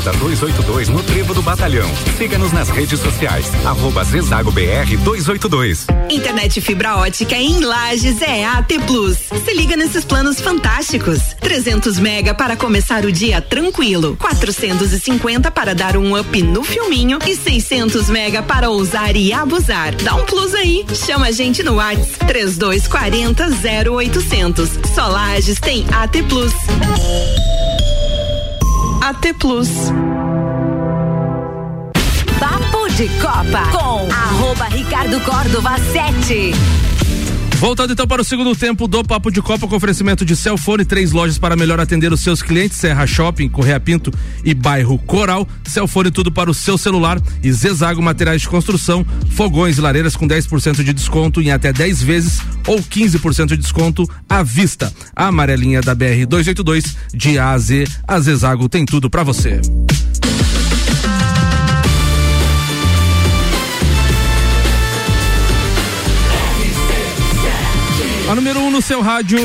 Da 282 no Trevo do Batalhão. Siga-nos nas redes sociais. Arroba BR 282. Internet fibra ótica em Lages é AT Plus. Se liga nesses planos fantásticos. 300 mega para começar o dia tranquilo. 450 para dar um up no filminho e 600 mega para ousar e abusar. Dá um plus aí. Chama a gente no Whats 3240 0800. Só Lages tem AT Plus. AT Plus. Papo de Copa com arroba Ricardo Córdova 7. Voltando então para o segundo tempo do Papo de Copa com oferecimento de Celfone, três lojas para melhor atender os seus clientes, Serra Shopping, Correia Pinto e Bairro Coral. Celfone tudo para o seu celular e Zezago Materiais de Construção, fogões e lareiras com 10% de desconto em até 10 vezes ou 15% de desconto à vista. A amarelinha da BR 282 de A a Z, a Zezago tem tudo para você. A número 1 um no seu rádio.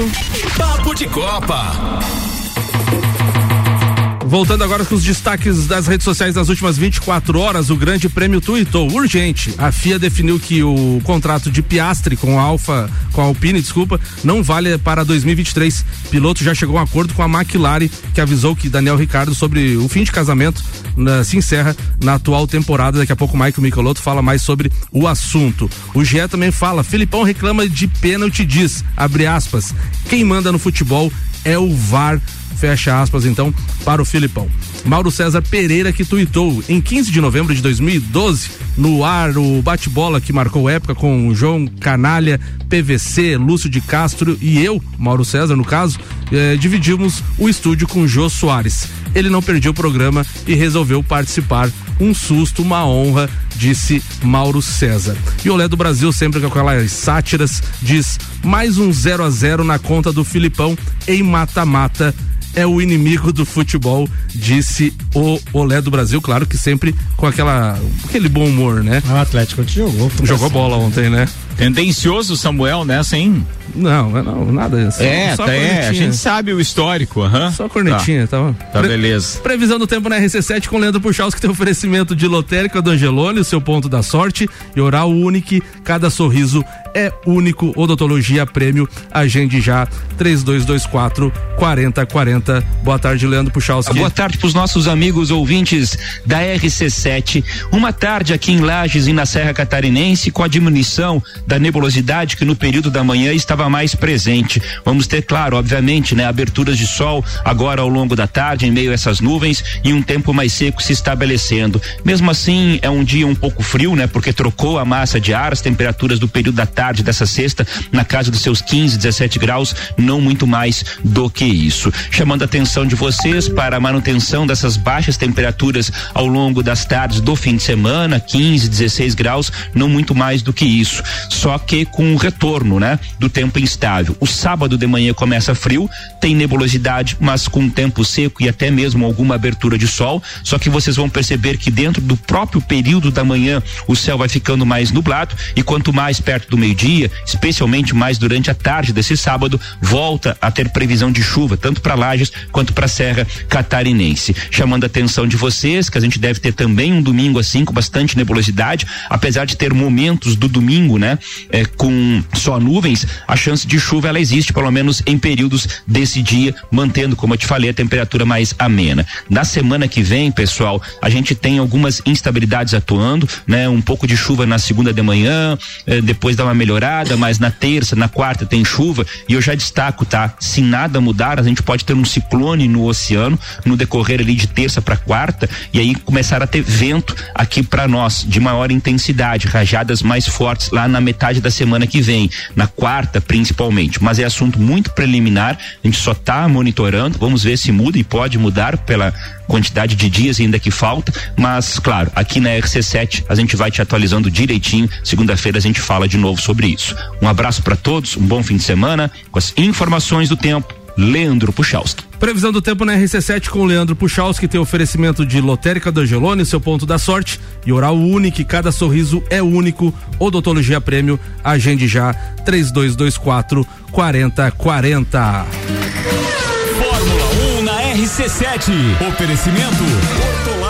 Papo de Copa. Voltando agora com os destaques das redes sociais das últimas 24 horas, o Grande Prêmio tuitou urgente. A FIA definiu que o contrato de Piastre com a Alfa, com a Alpine, desculpa, não vale para 2023. Piloto já chegou a um acordo com a McLaren, que avisou que Daniel Ricardo sobre o fim de casamento na, se encerra na atual temporada. Daqui a pouco o Michael Michelotto fala mais sobre o assunto. O GE também fala, Filipão reclama de pênalti diz, abre aspas, quem manda no futebol é o VAR fecha aspas então para o Filipão. Mauro César Pereira que tuitou em 15 de novembro de 2012 no ar o bate-bola que marcou época com João Canalha, PVC, Lúcio de Castro e eu, Mauro César no caso, eh, dividimos o estúdio com Jô Soares. Ele não perdeu o programa e resolveu participar. Um susto, uma honra disse Mauro César. E o Olé do Brasil, sempre com aquelas sátiras, diz mais um 0 a 0 na conta do Filipão em mata-mata é o inimigo do futebol, disse o Olé do Brasil, claro que sempre com aquela aquele bom humor, né? O Atlético jogou. Jogou bola ontem, né? Tendencioso Samuel nessa, hein? Não, não, nada. Só, é, só tá, é, a gente sabe o histórico, aham. Só cornetinha, tá. Tá, beleza. Previsão do tempo na RC7 com Leandro Puxaus, que tem oferecimento de lotérica do Angelone, o seu ponto da sorte, e oral único, cada sorriso é único. Odontologia Prêmio, agende já, 3224 4040. Boa tarde, Leandro Puxaus. Boa tarde para os nossos amigos ouvintes da RC7. Uma tarde aqui em Lages e na Serra Catarinense com a diminuição da nebulosidade que no período da manhã estava mais presente. Vamos ter, claro, obviamente, né, aberturas de sol agora ao longo da tarde em meio a essas nuvens e um tempo mais seco se estabelecendo. Mesmo assim, é um dia um pouco frio, né, porque trocou a massa de ar, as temperaturas do período da tarde dessa sexta na casa dos seus 15, 17 graus, não muito mais do que isso. Chamando a atenção de vocês para a manutenção dessas baixas temperaturas ao longo das tardes do fim de semana, 15, 16 graus, não muito mais do que isso. Só que com o retorno, né, do tempo instável. O sábado de manhã começa frio, tem nebulosidade, mas com tempo seco e até mesmo alguma abertura de sol. Só que vocês vão perceber que dentro do próprio período da manhã o céu vai ficando mais nublado e quanto mais perto do meio-dia, especialmente mais durante a tarde desse sábado, volta a ter previsão de chuva, tanto para Lages quanto para a Serra Catarinense. Chamando a atenção de vocês que a gente deve ter também um domingo assim com bastante nebulosidade, apesar de ter momentos do domingo, né, é, com só nuvens, a chance de chuva ela existe pelo menos em períodos desse dia, mantendo, como eu te falei, a temperatura mais amena. Na semana que vem, pessoal, a gente tem algumas instabilidades atuando, né, um pouco de chuva na segunda de manhã, eh, depois dá uma melhorada, mas na terça, na quarta tem chuva e eu já destaco, tá? Se nada mudar, a gente pode ter um ciclone no oceano no decorrer ali de terça para quarta e aí começar a ter vento aqui para nós de maior intensidade, rajadas mais fortes lá na metade da semana que vem, na quarta principalmente. Mas é assunto muito preliminar, a gente só tá monitorando, vamos ver se muda e pode mudar pela quantidade de dias ainda que falta, mas claro, aqui na RC7 a gente vai te atualizando direitinho. Segunda-feira a gente fala de novo sobre isso. Um abraço para todos, um bom fim de semana com as informações do tempo. Leandro Puchalski. Previsão do tempo na RC7 com Leandro Puchalski tem oferecimento de lotérica do Angelone, seu ponto da sorte, e oral único, cada sorriso é único. Odontologia Prêmio, agende já 3224 4040. Fórmula 1 na RC7. Oferecimento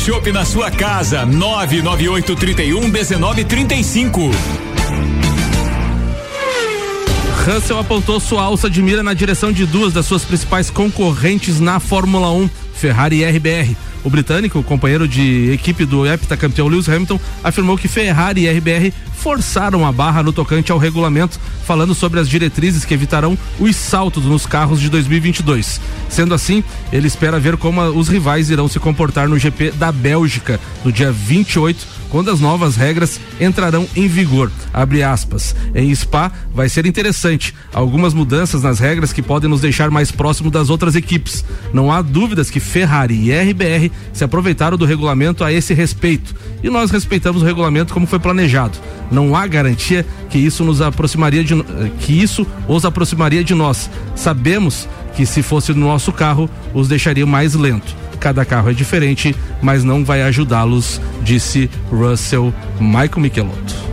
shopping na sua casa. 99831 1935. Russell apontou sua alça de mira na direção de duas das suas principais concorrentes na Fórmula 1, Ferrari e RBR. O britânico, companheiro de equipe do heptacampeão Lewis Hamilton, afirmou que Ferrari e RBR forçaram a barra no tocante ao regulamento, falando sobre as diretrizes que evitarão os saltos nos carros de 2022. Sendo assim, ele espera ver como os rivais irão se comportar no GP da Bélgica no dia 28 quando as novas regras entrarão em vigor. Abre aspas. Em Spa vai ser interessante. Algumas mudanças nas regras que podem nos deixar mais próximo das outras equipes. Não há dúvidas que Ferrari e RBR se aproveitaram do regulamento a esse respeito. E nós respeitamos o regulamento como foi planejado. Não há garantia que isso nos aproximaria de que isso os aproximaria de nós. Sabemos que se fosse no nosso carro, os deixaria mais lento. Cada carro é diferente, mas não vai ajudá-los, disse Russell Michael Michelotto.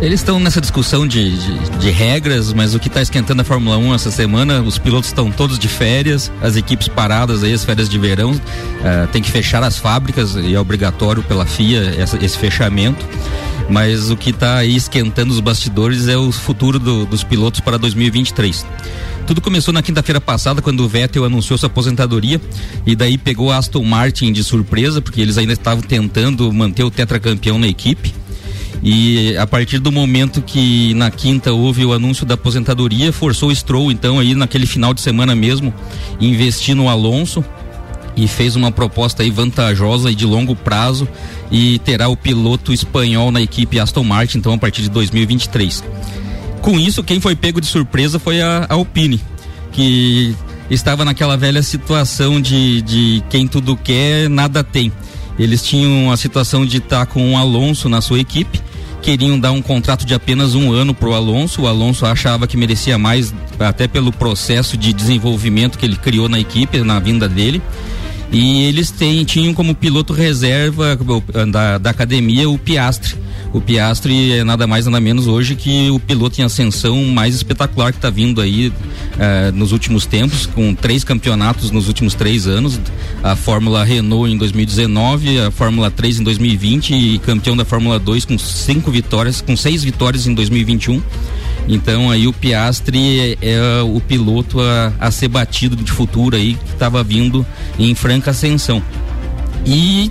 Eles estão nessa discussão de, de, de, regras, mas o que está esquentando a Fórmula 1 essa semana, os pilotos estão todos de férias, as equipes paradas aí, as férias de verão, uh, tem que fechar as fábricas e é obrigatório pela FIA essa, esse fechamento. Mas o que está aí esquentando os bastidores é o futuro do, dos pilotos para 2023 Tudo começou na quinta-feira passada, quando o Vettel anunciou sua aposentadoria e daí pegou a Aston Martin de surpresa, porque eles ainda estavam tentando manter o tetracampeão na equipe. E a partir do momento que na quinta houve o anúncio da aposentadoria, forçou o Stroll, então, aí naquele final de semana mesmo, investir no Alonso e fez uma proposta aí vantajosa e de longo prazo e terá o piloto espanhol na equipe Aston Martin, então, a partir de 2023. Com isso, quem foi pego de surpresa foi a, Alpine, que estava naquela velha situação de, de quem tudo quer, nada tem. Eles tinham a situação de estar com o Alonso na sua equipe, queriam dar um contrato de apenas um ano para o Alonso. O Alonso achava que merecia mais, até pelo processo de desenvolvimento que ele criou na equipe, na vinda dele. E eles têm, tinham como piloto reserva da, da academia o Piastre. O Piastre é nada mais nada menos hoje que o piloto em ascensão mais espetacular que está vindo aí eh, nos últimos tempos, com três campeonatos nos últimos três anos. A Fórmula Renault em 2019, a Fórmula 3 em 2020 e campeão da Fórmula 2 com cinco vitórias, com seis vitórias em 2021. Então aí o Piastre é, é o piloto a, a, ser batido de futuro aí que estava vindo em franca ascensão. E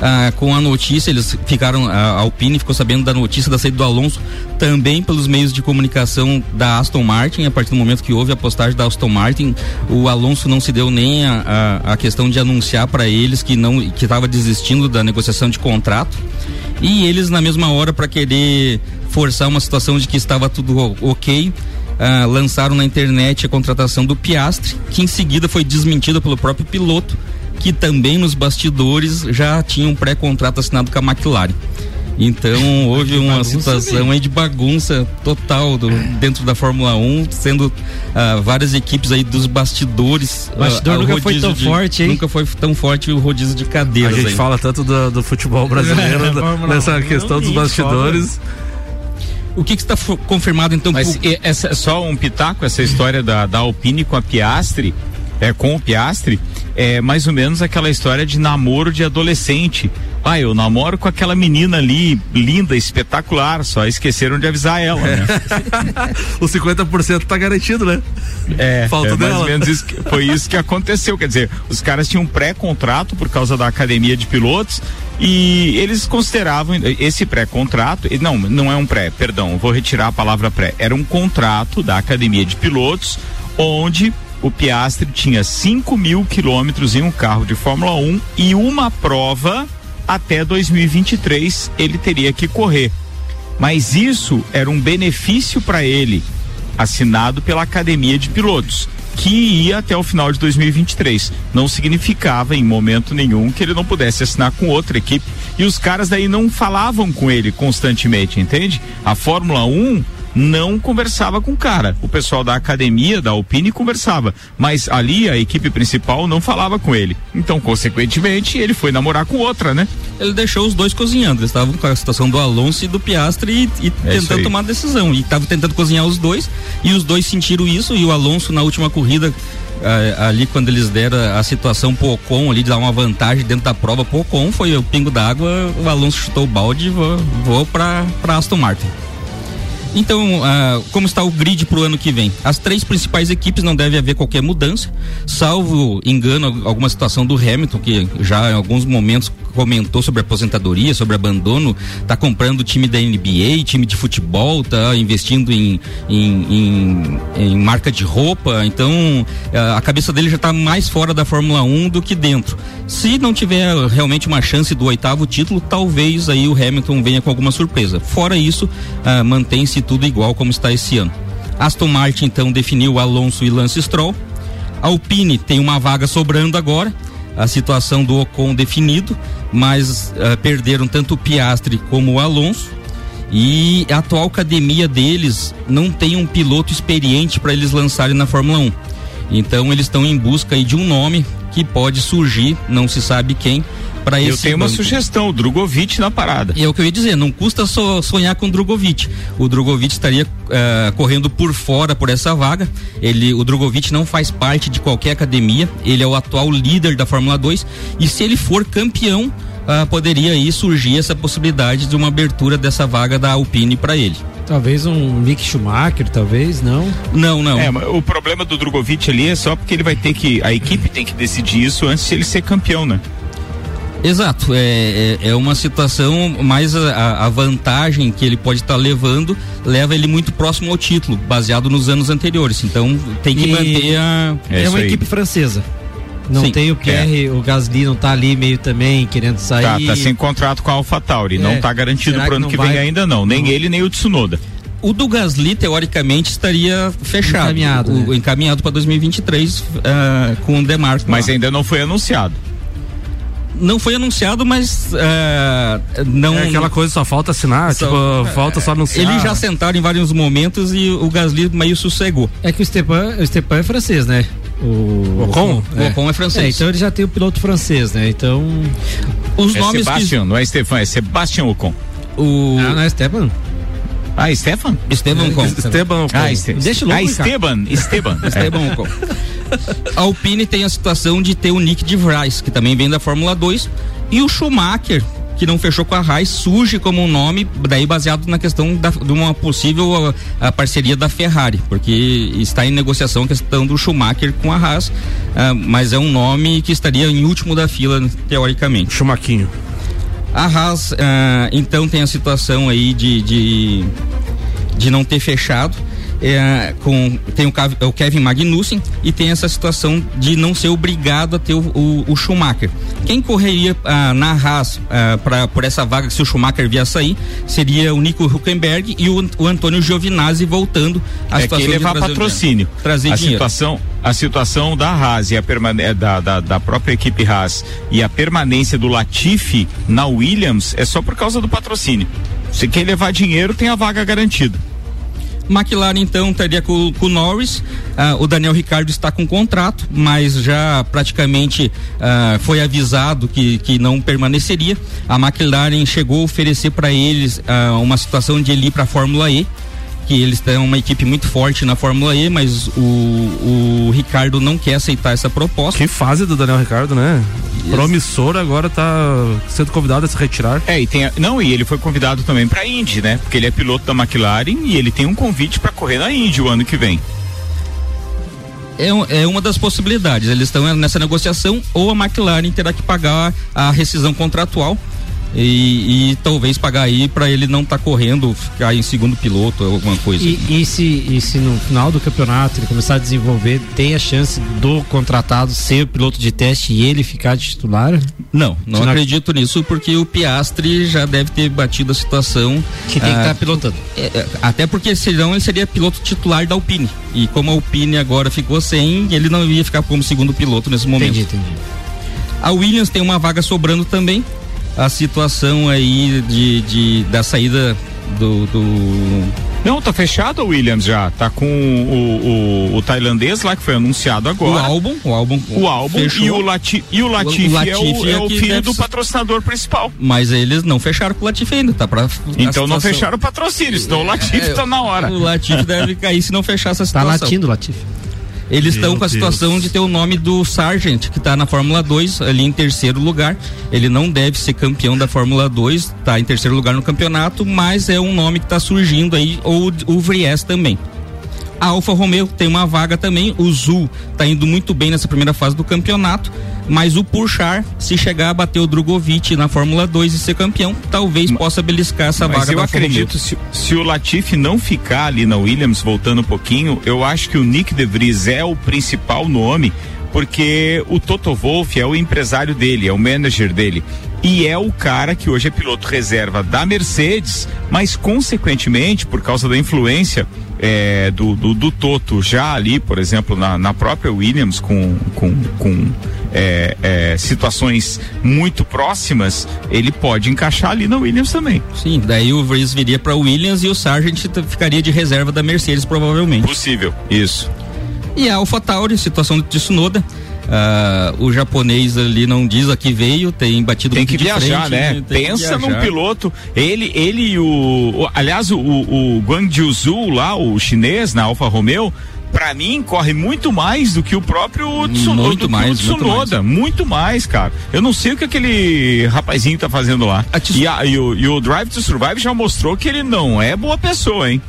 ah, com a notícia, eles ficaram, a Alpine ficou sabendo da notícia da saída do Alonso também pelos meios de comunicação da Aston Martin. A partir do momento que houve a postagem da Aston Martin, o Alonso não se deu nem a, a, a questão de anunciar para eles que não que estava desistindo da negociação de contrato. E eles na mesma hora para querer forçar uma situação de que estava tudo ok, uh, lançaram na internet a contratação do Piastre, que em seguida foi desmentida pelo próprio piloto, que também nos bastidores já tinha um pré-contrato assinado com a McLaren. Então houve uma situação aí de bagunça total do, dentro da Fórmula 1, sendo uh, várias equipes aí dos bastidores. O bastidor uh, nunca foi tão de, forte, hein? Nunca foi tão forte o rodízio de cadeiras. A gente aí. fala tanto do, do futebol brasileiro, é, nessa questão dos bastidores. O que está confirmado então? Mas por... essa, só um pitaco, essa história da, da Alpine com a Piastre, é, com o Piastre, é mais ou menos aquela história de namoro de adolescente. Ah, eu namoro com aquela menina ali, linda, espetacular, só esqueceram de avisar ela, né? o 50% tá garantido, né? É, Falta é, dela. mais ou menos isso, foi isso que aconteceu, quer dizer, os caras tinham um pré-contrato por causa da academia de pilotos e eles consideravam esse pré-contrato, não, não é um pré, perdão, vou retirar a palavra pré, era um contrato da academia de pilotos onde o Piastre tinha 5 mil quilômetros em um carro de Fórmula 1 e uma prova até 2023 ele teria que correr. Mas isso era um benefício para ele, assinado pela Academia de Pilotos, que ia até o final de 2023. Não significava em momento nenhum que ele não pudesse assinar com outra equipe. E os caras daí não falavam com ele constantemente, entende? A Fórmula 1 não conversava com o cara. O pessoal da academia, da Alpine, conversava. Mas ali a equipe principal não falava com ele. Então, consequentemente, ele foi namorar com outra, né? Ele deixou os dois cozinhando. Eles estavam com a situação do Alonso e do Piastre e, e é tentando tomar decisão. E estavam tentando cozinhar os dois. E os dois sentiram isso. E o Alonso, na última corrida, ali quando eles deram a situação pro Ocon ali de dar uma vantagem dentro da prova pro Ocon foi o pingo d'água, o Alonso chutou o balde e voou, voou para Aston Martin. Então, ah, como está o grid para o ano que vem? As três principais equipes não deve haver qualquer mudança, salvo engano alguma situação do Hamilton, que já em alguns momentos comentou sobre aposentadoria, sobre abandono, está comprando time da NBA, time de futebol, está investindo em, em, em, em, marca de roupa, então a cabeça dele já está mais fora da Fórmula 1 do que dentro. Se não tiver realmente uma chance do oitavo título, talvez aí o Hamilton venha com alguma surpresa. Fora isso, ah, mantém-se tudo igual como está esse ano. Aston Martin então definiu Alonso e Lance Stroll. Alpine tem uma vaga sobrando agora, a situação do Ocon definido, mas uh, perderam tanto o Piastre como o Alonso. E a atual academia deles não tem um piloto experiente para eles lançarem na Fórmula 1. Então eles estão em busca de um nome que pode surgir, não se sabe quem, para esse. Eu tenho banco. uma sugestão, o Drogovic na parada. E é o que eu ia dizer, não custa só sonhar com o Drogovic. O Drogovic estaria uh, correndo por fora por essa vaga. Ele, o Drogovic não faz parte de qualquer academia. Ele é o atual líder da Fórmula 2 e se ele for campeão ah, poderia aí surgir essa possibilidade de uma abertura dessa vaga da Alpine para ele. Talvez um Mick Schumacher, talvez, não? Não, não. É, o problema do Drogovic ali é só porque ele vai ter que. A equipe tem que decidir isso antes de ele ser campeão, né? Exato, é, é, é uma situação, mas a, a vantagem que ele pode estar tá levando leva ele muito próximo ao título, baseado nos anos anteriores. Então tem que E manter a. É, uma equipe francesa. Não Sim, tem o Pierre, o Gasly não tá ali meio também querendo Tá, sair. tá sem contrato com a AlphaTauri. É, não tá garantido será pro que ano não que vai- vem ainda não. Nem ele, nem o Tsunoda. O do Gasly, teoricamente, estaria fechado. Encaminhado, O, encaminhado para 2023 ah, com o Demarco. Mas ainda não foi anunciado. Não foi anunciado, mas ah, não. É aquela coisa, só falta assinar, Só- tipo, falta só anunciar. Eles já sentaram em vários momentos e o Gasly meio sossegou. É que o Stepan, o Stepan é francês, né? O Ocon? O Ocon é francês. É, então ele já tem o piloto francês, né? Então. Os é Sebastian, não é Stefan, é Sebastian Ocon. O... Não, não é Esteban? Ah, Stefan? Esteban Ocon. Esteban Ocon. Ah, este... Deixa o louco, ah. Esteban, Esteban. Esteban Ocon. A Alpine tem a situação de ter o Nick de Vries, que também vem da Fórmula 2, e o Schumacher, que não fechou com a Haas, surge como um nome, daí baseado na questão da- de uma possível ah, a parceria da Ferrari, porque está em negociação a questão do Schumacher com a Haas, ah, mas é um nome que estaria em último da fila, teoricamente. Chumaquinho. A Haas, ah, então, tem a situação aí de, de, de não ter fechado. É, com, tem o, Cav- o Kevin Magnussen e tem essa situação de não ser obrigado a ter o, o- o Schumacher. Quem correria ah, na Haas ah, pra, por essa vaga, se o Schumacher vier a sair, seria o Nico Huckenberg e o, o Antônio Giovinazzi voltando à é que situação de levar trazer o patrocínio. dinheiro, trazer a dinheiro. situação, a situação da Haas e a permane é, da, da, da própria equipe Haas e a permanência do Latifi na Williams é só por causa do patrocínio. Se quer levar dinheiro, tem a vaga garantida. McLaren então estaria com, com o Norris, ah, o Daniel Ricardo está com contrato, mas já praticamente ah, foi avisado que, que não permaneceria. A McLaren chegou a oferecer para eles ah, uma situação de ele ir para a Fórmula E, que eles têm uma equipe muito forte na Fórmula E, mas o, o Ricardo não quer aceitar essa proposta. Que fase do Daniel Ricardo, né? Promissor agora tá sendo convidado a se retirar. É, e tem a- não, e ele foi convidado também para Indy, né? Porque ele é piloto da McLaren e ele tem um convite para correr na Indy o ano que vem. É, é uma das possibilidades. Eles estão nessa negociação ou a McLaren terá que pagar a rescisão contratual e, e talvez pagar aí para ele não estar correndo, ficar em segundo piloto ou alguma coisa. E, e se, e se no final do campeonato ele começar a desenvolver, tem a chance do contratado ser o piloto de teste e ele ficar de titular? Não, não Se não- acredito nisso porque o Piastri já deve ter batido a situação. Que tem que ah, estar pilotando. é, é, até porque senão ele seria piloto titular da Alpine. E como a Alpine agora ficou sem, ele não ia ficar como segundo piloto nesse momento. Entendi, entendi. A Williams tem uma vaga sobrando também. A situação aí de, de da saída do, do Não, tá fechado o Williams já. Tá com o, o, o tailandês lá que foi anunciado agora. o álbum, o álbum, O álbum fechou. e o, Lati, e o Latifi, O é o, Latifi é é o filho deve do patrocinador principal. Mas eles não fecharam com o Latifi ainda, tá pra. Então não fecharam o patrocínio, senão o Latifi É, tá na hora. O Latifi deve cair se não fechar essa Tá situação. latindo, Latifi. Eles estão com a situação Deus. de ter o nome do Sargent, que está na Fórmula 2, ali em terceiro lugar. Ele não deve ser campeão da Fórmula 2, tá em terceiro lugar no campeonato, mas é um nome que está surgindo aí, ou o Vries também. A Alfa Romeo tem uma vaga também, o Zul tá indo muito bem nessa primeira fase do campeonato, mas o Purchar, se chegar a bater o Drogovic na Fórmula 2 e ser campeão, talvez possa beliscar essa Mas vaga eu da acredito, se, se o Latifi não ficar ali na Williams, voltando um pouquinho, eu acho que o Nick De Vries é o principal nome, porque o Toto Wolff é o empresário dele, é o manager dele. E é o cara que hoje é piloto reserva da Mercedes, mas consequentemente, por causa da influência é, do, do, do Toto já ali, por exemplo, na, na própria Williams, com, com, com é, é, situações muito próximas, ele pode encaixar ali na Williams também. Sim, daí o Vries viria para Williams e o Sargent ficaria de reserva da Mercedes provavelmente. Possível, isso. E a AlphaTauri, situação de Tsunoda. Ah, o japonês ali não diz a que veio, tem batido Tem que viajar, frente, né? tem que Pensa num piloto. Ele, ele e o, o- Aliás, o, o Guang Jiuzhu lá, o chinês na Alfa Romeo, pra mim, corre muito mais do que o próprio Tsunoda. Muito mais, o muito Tsunoda. Muito mais. cara. Eu não sei o que aquele rapazinho tá fazendo lá. E, a- e o, e o Drive to Survive já mostrou que ele não é boa pessoa, hein?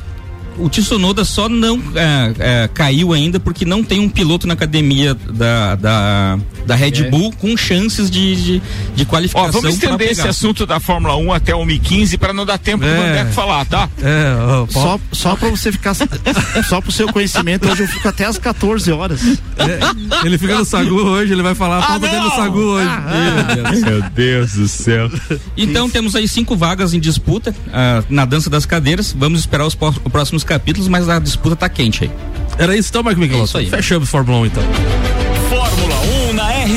O Tsunoda só não é, é, caiu ainda porque não tem um piloto na academia da, da, da Red Bull com chances de, de, de qualificação. Ó, vamos estender esse assunto da Fórmula 1 até o 2015 para não dar tempo do É. Vandeco falar, tá? É, Só, só pra você ficar. só pro seu conhecimento, hoje eu fico até às 14 horas. É, ele fica no Sagu hoje, ele vai falar, falta dele no Sagu hoje. Meu Deus do céu. Então temos aí cinco vagas em disputa ah, na dança das cadeiras. Vamos esperar os pró- próximos capítulos, mas a disputa tá quente aí. Era isso então, Marco Michelotto? Fechamos Fórmula 1 então.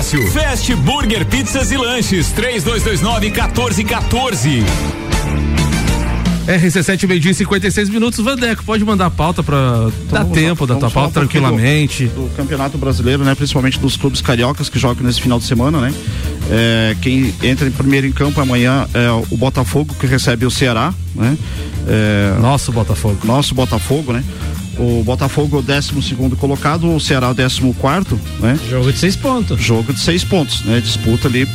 Fast Burger Pizzas e Lanches, 3229 1414. RC7 meio-dia e 56 minutos. Vandeco, pode mandar a pauta pra dar Vamos tempo lá, da tua vamos falar pauta tranquilamente. Do, do Campeonato Brasileiro, né? Principalmente dos clubes cariocas que jogam nesse final de semana, né? É, quem entra em primeiro em campo amanhã é o Botafogo, que recebe o Ceará, né? É, nosso Botafogo. Nosso Botafogo, né? O Botafogo é o 12 segundo colocado, o Ceará é o 14 quarto, né? Jogo de seis pontos. Jogo de seis pontos, né? Disputa ali,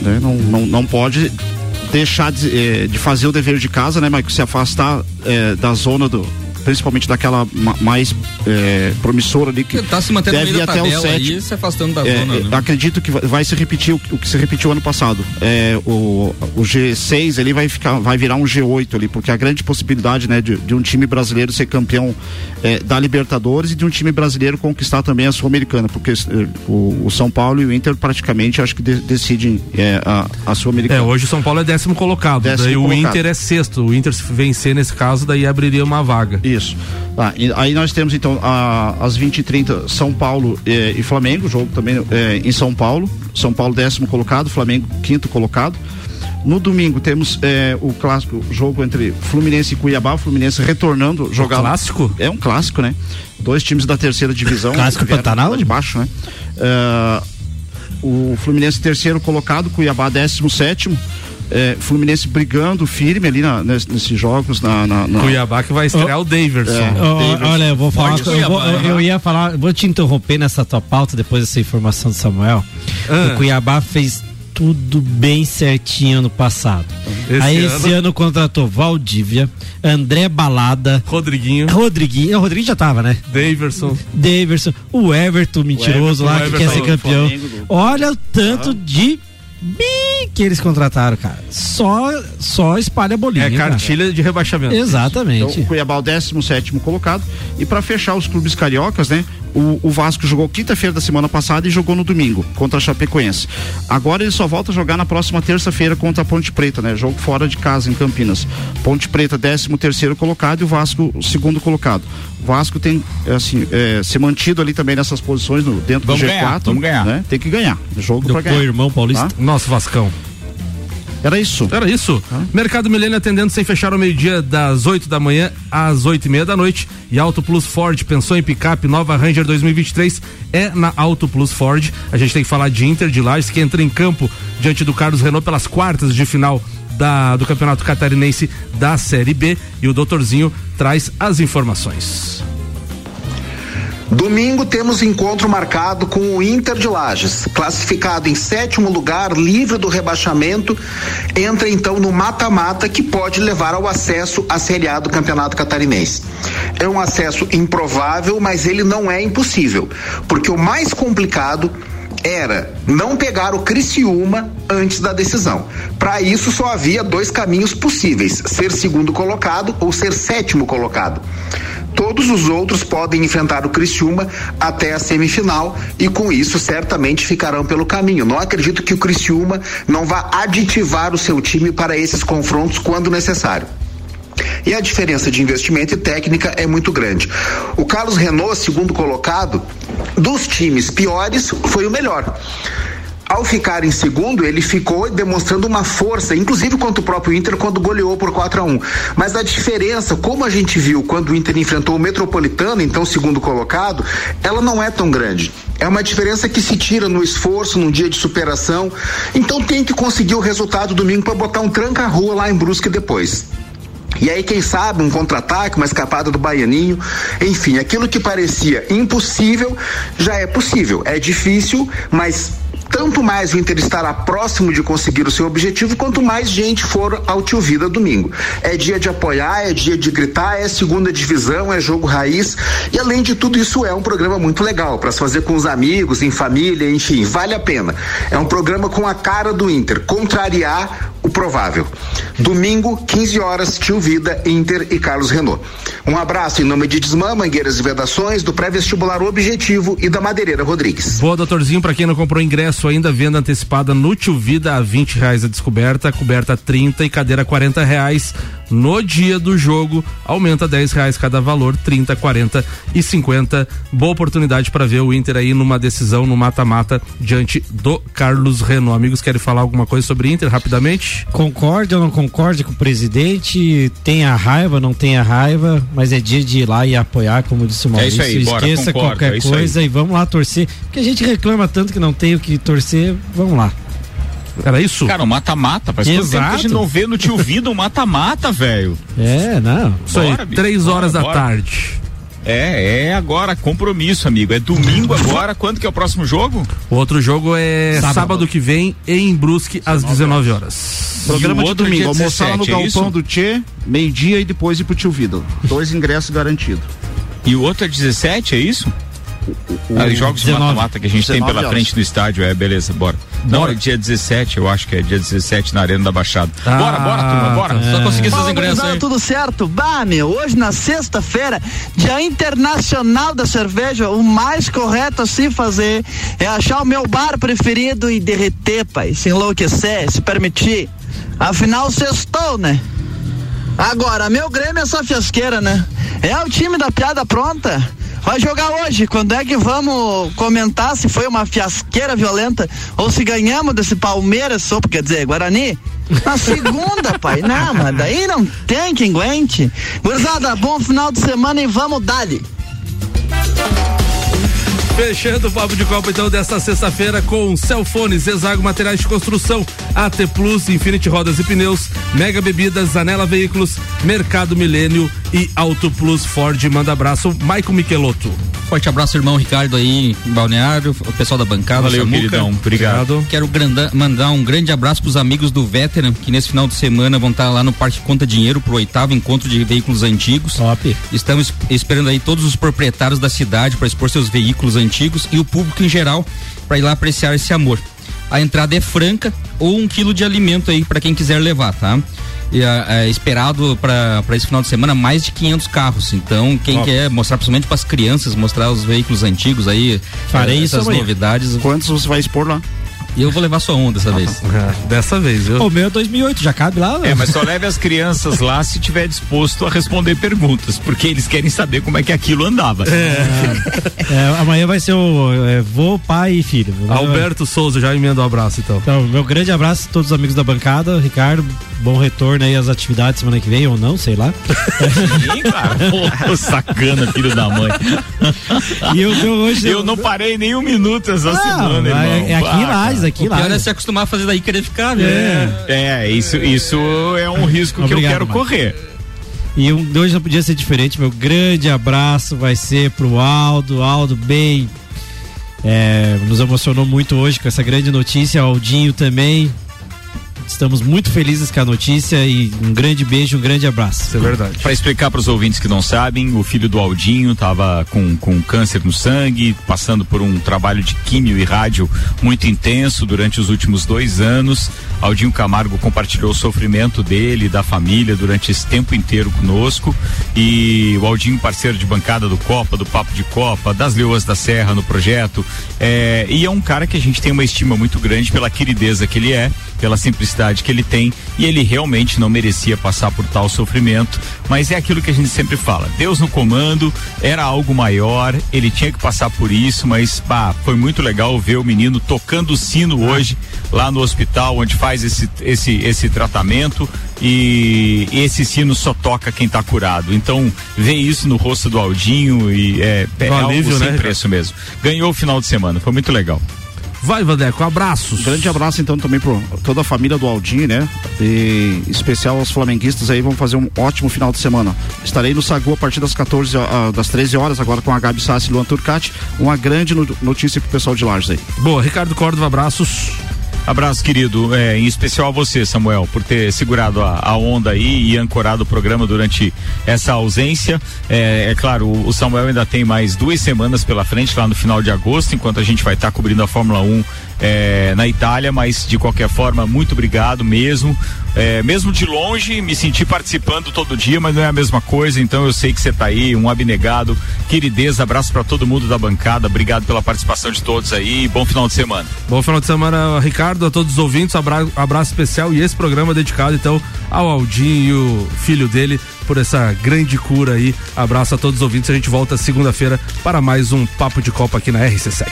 né? Não, não, não pode deixar de, eh, de fazer o dever de casa, né, Maico? Se afastar eh, da zona do. Principalmente daquela ma- mais eh, promissora ali que Tá se mantendo no deve meio ir da até o tabela sétimo. aí, se afastando da É, zona. é, né? Acredito que vai- se repetir o, o que se repetiu ano passado. É, o, o G6 ali vai ficar, vai virar um G8 ali, porque a grande possibilidade, né, de, de um time brasileiro ser campeão é, da Libertadores e de um time brasileiro conquistar também a Sul-Americana, porque é, o, o São Paulo e o Inter praticamente acho que de- decidem é, a, a É, Sul-Americana. hoje o São Paulo é décimo colocado. Décimo daí o colocado. Inter é sexto. O Inter se vencer nesse caso, daí abriria uma vaga. Isso. Tá, e aí nós temos então a, às 20h30 São Paulo eh, e Flamengo, jogo também eh, em São Paulo. São Paulo décimo colocado, Flamengo quinto colocado. No domingo temos eh, o clássico jogo entre Fluminense e Cuiabá, o Fluminense retornando jogar. clássico? É um clássico, né? Dois times da terceira divisão. Clássico Pantanal? de baixo, né? Eh, o Fluminense terceiro colocado, Cuiabá décimo sétimo. Eh, Fluminense brigando firme ali na- nesse- nesses jogos na, na- na- Cuiabá que vai estrear o Daverson. É, Davidson. olha, eu vou falar. Eu, vou- Cuiabá, eu né? ia falar, vou te interromper nessa tua pauta depois dessa informação do Samuel. Ah. O Cuiabá fez tudo bem certinho ano passado. Esse Aí ano? esse ano contratou Valdívia, André Balada, Rodriguinho, Rodriguinho, o Rodriguinho já tava, né? Daverson. Daverson, o Everton mentiroso Everton, lá o que Everton quer ser do campeão. Flamengo, do- Olha o tanto de que eles contrataram, cara. Só só espalha bolinha. É cara. cartilha de rebaixamento. Exatamente. Então, o Cuiabá o 17 colocado. E para fechar os clubes cariocas, né? O, o Vasco jogou quinta-feira da semana passada e jogou no domingo contra a Chapecoense. Agora ele só volta a jogar na próxima terça-feira contra a Ponte Preta, né? Jogo fora de casa em Campinas. Ponte Preta, 13 terceiro colocado e o Vasco segundo colocado. O Vasco tem assim é, se mantido ali também nessas posições no, dentro Vamos do G4. ganhar, vamos ganhar. Né? Tem que ganhar. Jogo Do para ganhar. irmão Paulista. Tá? Nosso Vascão. Era isso. Era isso. Mercado Milênio atendendo sem fechar ao meio-dia, das 8 da manhã às 8 e meia da noite. E Auto Plus Ford, pensou em picape, nova Ranger 2023 é na Auto Plus Ford. A gente tem que falar de Inter de Lages, que entra em campo diante do Carlos Renault pelas quartas de final da, do Campeonato Catarinense da Série B. E o doutorzinho traz as informações. Domingo temos encontro marcado com o Inter de Lages, classificado em sétimo lugar, livre do rebaixamento, entra então no mata-mata que pode levar ao acesso à Série A do Campeonato Catarinense. É um acesso improvável, mas ele não é impossível, porque o mais complicado era não pegar o Criciúma antes da decisão. Para isso só havia dois caminhos possíveis: ser segundo colocado ou ser sétimo colocado. Todos os outros podem enfrentar o Criciúma até a semifinal e com isso certamente ficarão pelo caminho. Não acredito que o Criciúma não vá aditivar o seu time para esses confrontos quando necessário. E a diferença de investimento e técnica é muito grande. O Carlos Renault, segundo colocado, dos times piores, foi o melhor ao ficar em segundo, ele ficou demonstrando uma força, inclusive contra o próprio Inter, quando goleou por 4 a 1 Mas a diferença, como a gente viu quando o Inter enfrentou o Metropolitano, então segundo colocado, ela não é tão grande. É uma diferença que se tira no esforço, num dia de superação. Então tem que conseguir o resultado domingo para botar um tranca-rua lá em Brusque depois. E aí, quem sabe, um contra-ataque, uma escapada do Baianinho, enfim, aquilo que parecia impossível já é possível. É difícil, mas tanto mais o Inter estará próximo de conseguir o seu objetivo, quanto mais gente for ao Tio Vida domingo. É dia de apoiar, é dia de gritar, é segunda divisão, é jogo raiz. E além de tudo, isso é um programa muito legal para se fazer com os amigos, em família, enfim, vale a pena. É um programa com a cara do Inter, contrariar o provável. Domingo, 15 horas, Tio Vida, Inter e Carlos Renault. Um abraço em nome de Desmã, Mangueiras e Vedações, do pré-vestibular Objetivo e da Madeireira Rodrigues. Boa, doutorzinho, para quem não comprou ingresso ainda, venda antecipada no Tio Vida a 20 reais a descoberta, coberta 30 e cadeira 40 reais. No dia do jogo, aumenta 10 reais cada valor, 30, 40 e 50. Boa oportunidade para ver o Inter aí numa decisão no mata-mata diante do Carlos Renault. Amigos, querem falar alguma coisa sobre Inter rapidamente? Concorde ou não concorde com o presidente? Tenha raiva, não tenha raiva, mas é dia de ir lá e apoiar, como disse o Maurício. É isso aí, bora, Esqueça concordo, qualquer é isso coisa aí. e vamos lá torcer. Porque a gente reclama tanto que não tem o que torcer, vamos lá. Era isso? Cara, um mata-mata. Quanto tempo que a gente Exato. não vê no tio Vida um mata-mata, velho. É, não. Isso aí, três bora, horas da bora. tarde. É, é agora, compromisso, amigo. É domingo agora. Quando que é o próximo jogo? O outro jogo é sábado, Sábado. que vem em Brusque às 19 horas. Programa E o de outro domingo, almoçar lá no 17, é galpão isso? do Tchê, meio-dia e depois ir pro Tio Vida. Dois ingressos garantidos. E o outro é 17, é isso? Ah, os jogos de 19. mata-mata que a gente tem 19 pela horas. frente no estádio, é, beleza, bora. Não, é dia 17, eu acho que é dia 17 na Arena da Baixada. Ah, bora, bora, turma, bora. é. Só conseguir esses Fala, ingressos aí. tudo certo? Bah, meu, hoje na sexta-feira, Dia Internacional da Cerveja, o mais correto a se fazer é achar o meu bar preferido e derreter, pai, se enlouquecer, se permitir. Afinal, sextou, né? Agora, meu Grêmio é essa fiasqueira, né? É o time da piada pronta. Vai jogar hoje. Quando é que vamos comentar se foi uma fiasqueira violenta ou se ganhamos desse Palmeiras, só quer dizer, Guarani? Na segunda, pai. Não, mas daí não tem quem aguente. Gurizada, bom final de semana e vamos dali. Fechando o papo de Copa então desta sexta-feira com Celfone, Zezago Materiais de Construção, AT Plus, Infinity Rodas e Pneus, Mega Bebidas, Anela Veículos, Mercado Milênio e Auto Plus Ford. Manda abraço, Maicon Michelotto. Forte abraço, irmão Ricardo aí, em Balneário, o pessoal da bancada. Valeu, Samuca. queridão. Obrigado. Quero mandar um grande abraço pros amigos do Veteran, que nesse final de semana vão estar lá no Parque Conta Dinheiro pro oitavo encontro de veículos antigos. Top. Estamos esperando aí todos os proprietários da cidade para expor seus veículos antigos e o público em geral para ir lá apreciar esse amor. A entrada é franca ou um quilo de alimento aí para quem quiser levar, tá? E, ah, é esperado para esse final de semana mais de 500 carros. Então, quem Top. quer mostrar principalmente para as crianças, mostrar os veículos antigos aí, Farei essas amanhã. novidades. Quantos você vai expor lá? E eu vou levar só um dessa vez. Dessa vez, viu? O meu é 2008, já cabe lá? É, mas só leve as crianças lá se tiver disposto a responder perguntas, porque eles querem saber como é que aquilo andava. É, amanhã vai ser o é, vô, pai e filho. Alberto Souza, já emenda o abraço então. Então, meu grande abraço a todos os amigos da bancada. Ricardo, bom retorno aí às atividades semana que vem, ou não, sei lá. Sim, cara. Ô, sacana, filho da mãe. E eu, eu hoje. Eu não parei nem um minuto essa Não, semana, irmão. é- é aqui em Lages, cara. aqui O pior Lages. é se acostumar a fazer daí e querer ficar, né? É, isso, isso é um risco Obrigado, que eu quero Mike. correr. E um, hoje não podia ser diferente. Meu grande abraço vai ser pro Aldo. Aldo, bem. é, nos emocionou muito hoje com essa grande notícia. Aldinho também. Estamos muito felizes com a notícia e um grande beijo, um grande abraço. Isso é verdade. Para explicar para os ouvintes que não sabem, o filho do Aldinho estava com, com câncer no sangue, passando por um trabalho de químio e rádio muito intenso durante os últimos dois anos. Aldinho Camargo compartilhou o sofrimento dele, e da família, durante esse tempo inteiro conosco. E o Aldinho, parceiro de bancada do Copa, do Papo de Copa, das Leoas da Serra no projeto. É, e é um cara que a gente tem uma estima muito grande pela querideza que ele é, pela simplicidade idade que ele tem e ele realmente não merecia passar por tal sofrimento, mas é aquilo que a gente sempre fala, Deus no comando, era algo maior, ele tinha que passar por isso, mas bah, foi muito legal ver o menino tocando o sino hoje lá no hospital onde faz esse esse esse tratamento e esse sino só toca quem está curado. Então, ver isso no rosto do Aldinho e é, é Um algo alívio, sem né, preço mesmo. Ganhou o final de semana, foi muito legal. Vai, Vandeco, abraços. Grande abraço então também para toda a família do Aldinho, né? E em especial aos flamenguistas aí, vão fazer um ótimo final de semana. Estarei no Sagu a partir das 14 ah, das 13 horas, agora com a Gabi Sassi e Luan Turcati. Uma grande no- notícia pro pessoal de Lages aí. Boa, Ricardo Córdova, abraços. Abraço, querido. É, em especial a você, Samuel, por ter segurado a, a onda aí e ancorado o programa durante essa ausência. É, é claro, o, Samuel ainda tem mais duas semanas pela frente, lá no final de agosto, enquanto a gente vai estar cobrindo a Fórmula 1 é, na Itália, mas de qualquer forma, muito obrigado mesmo. É, mesmo de longe, me senti participando todo dia, mas não é a mesma coisa, então eu sei que você tá aí, um abnegado. Queridez, abraço para todo mundo da bancada, obrigado pela participação de todos aí, bom final de semana. Bom final de semana, Ricardo, a todos os ouvintes, abra- abraço especial e esse programa dedicado então ao Aldinho e filho dele por essa grande cura aí. Abraço a todos os ouvintes, a gente volta segunda-feira para mais um Papo de Copa aqui na RC7.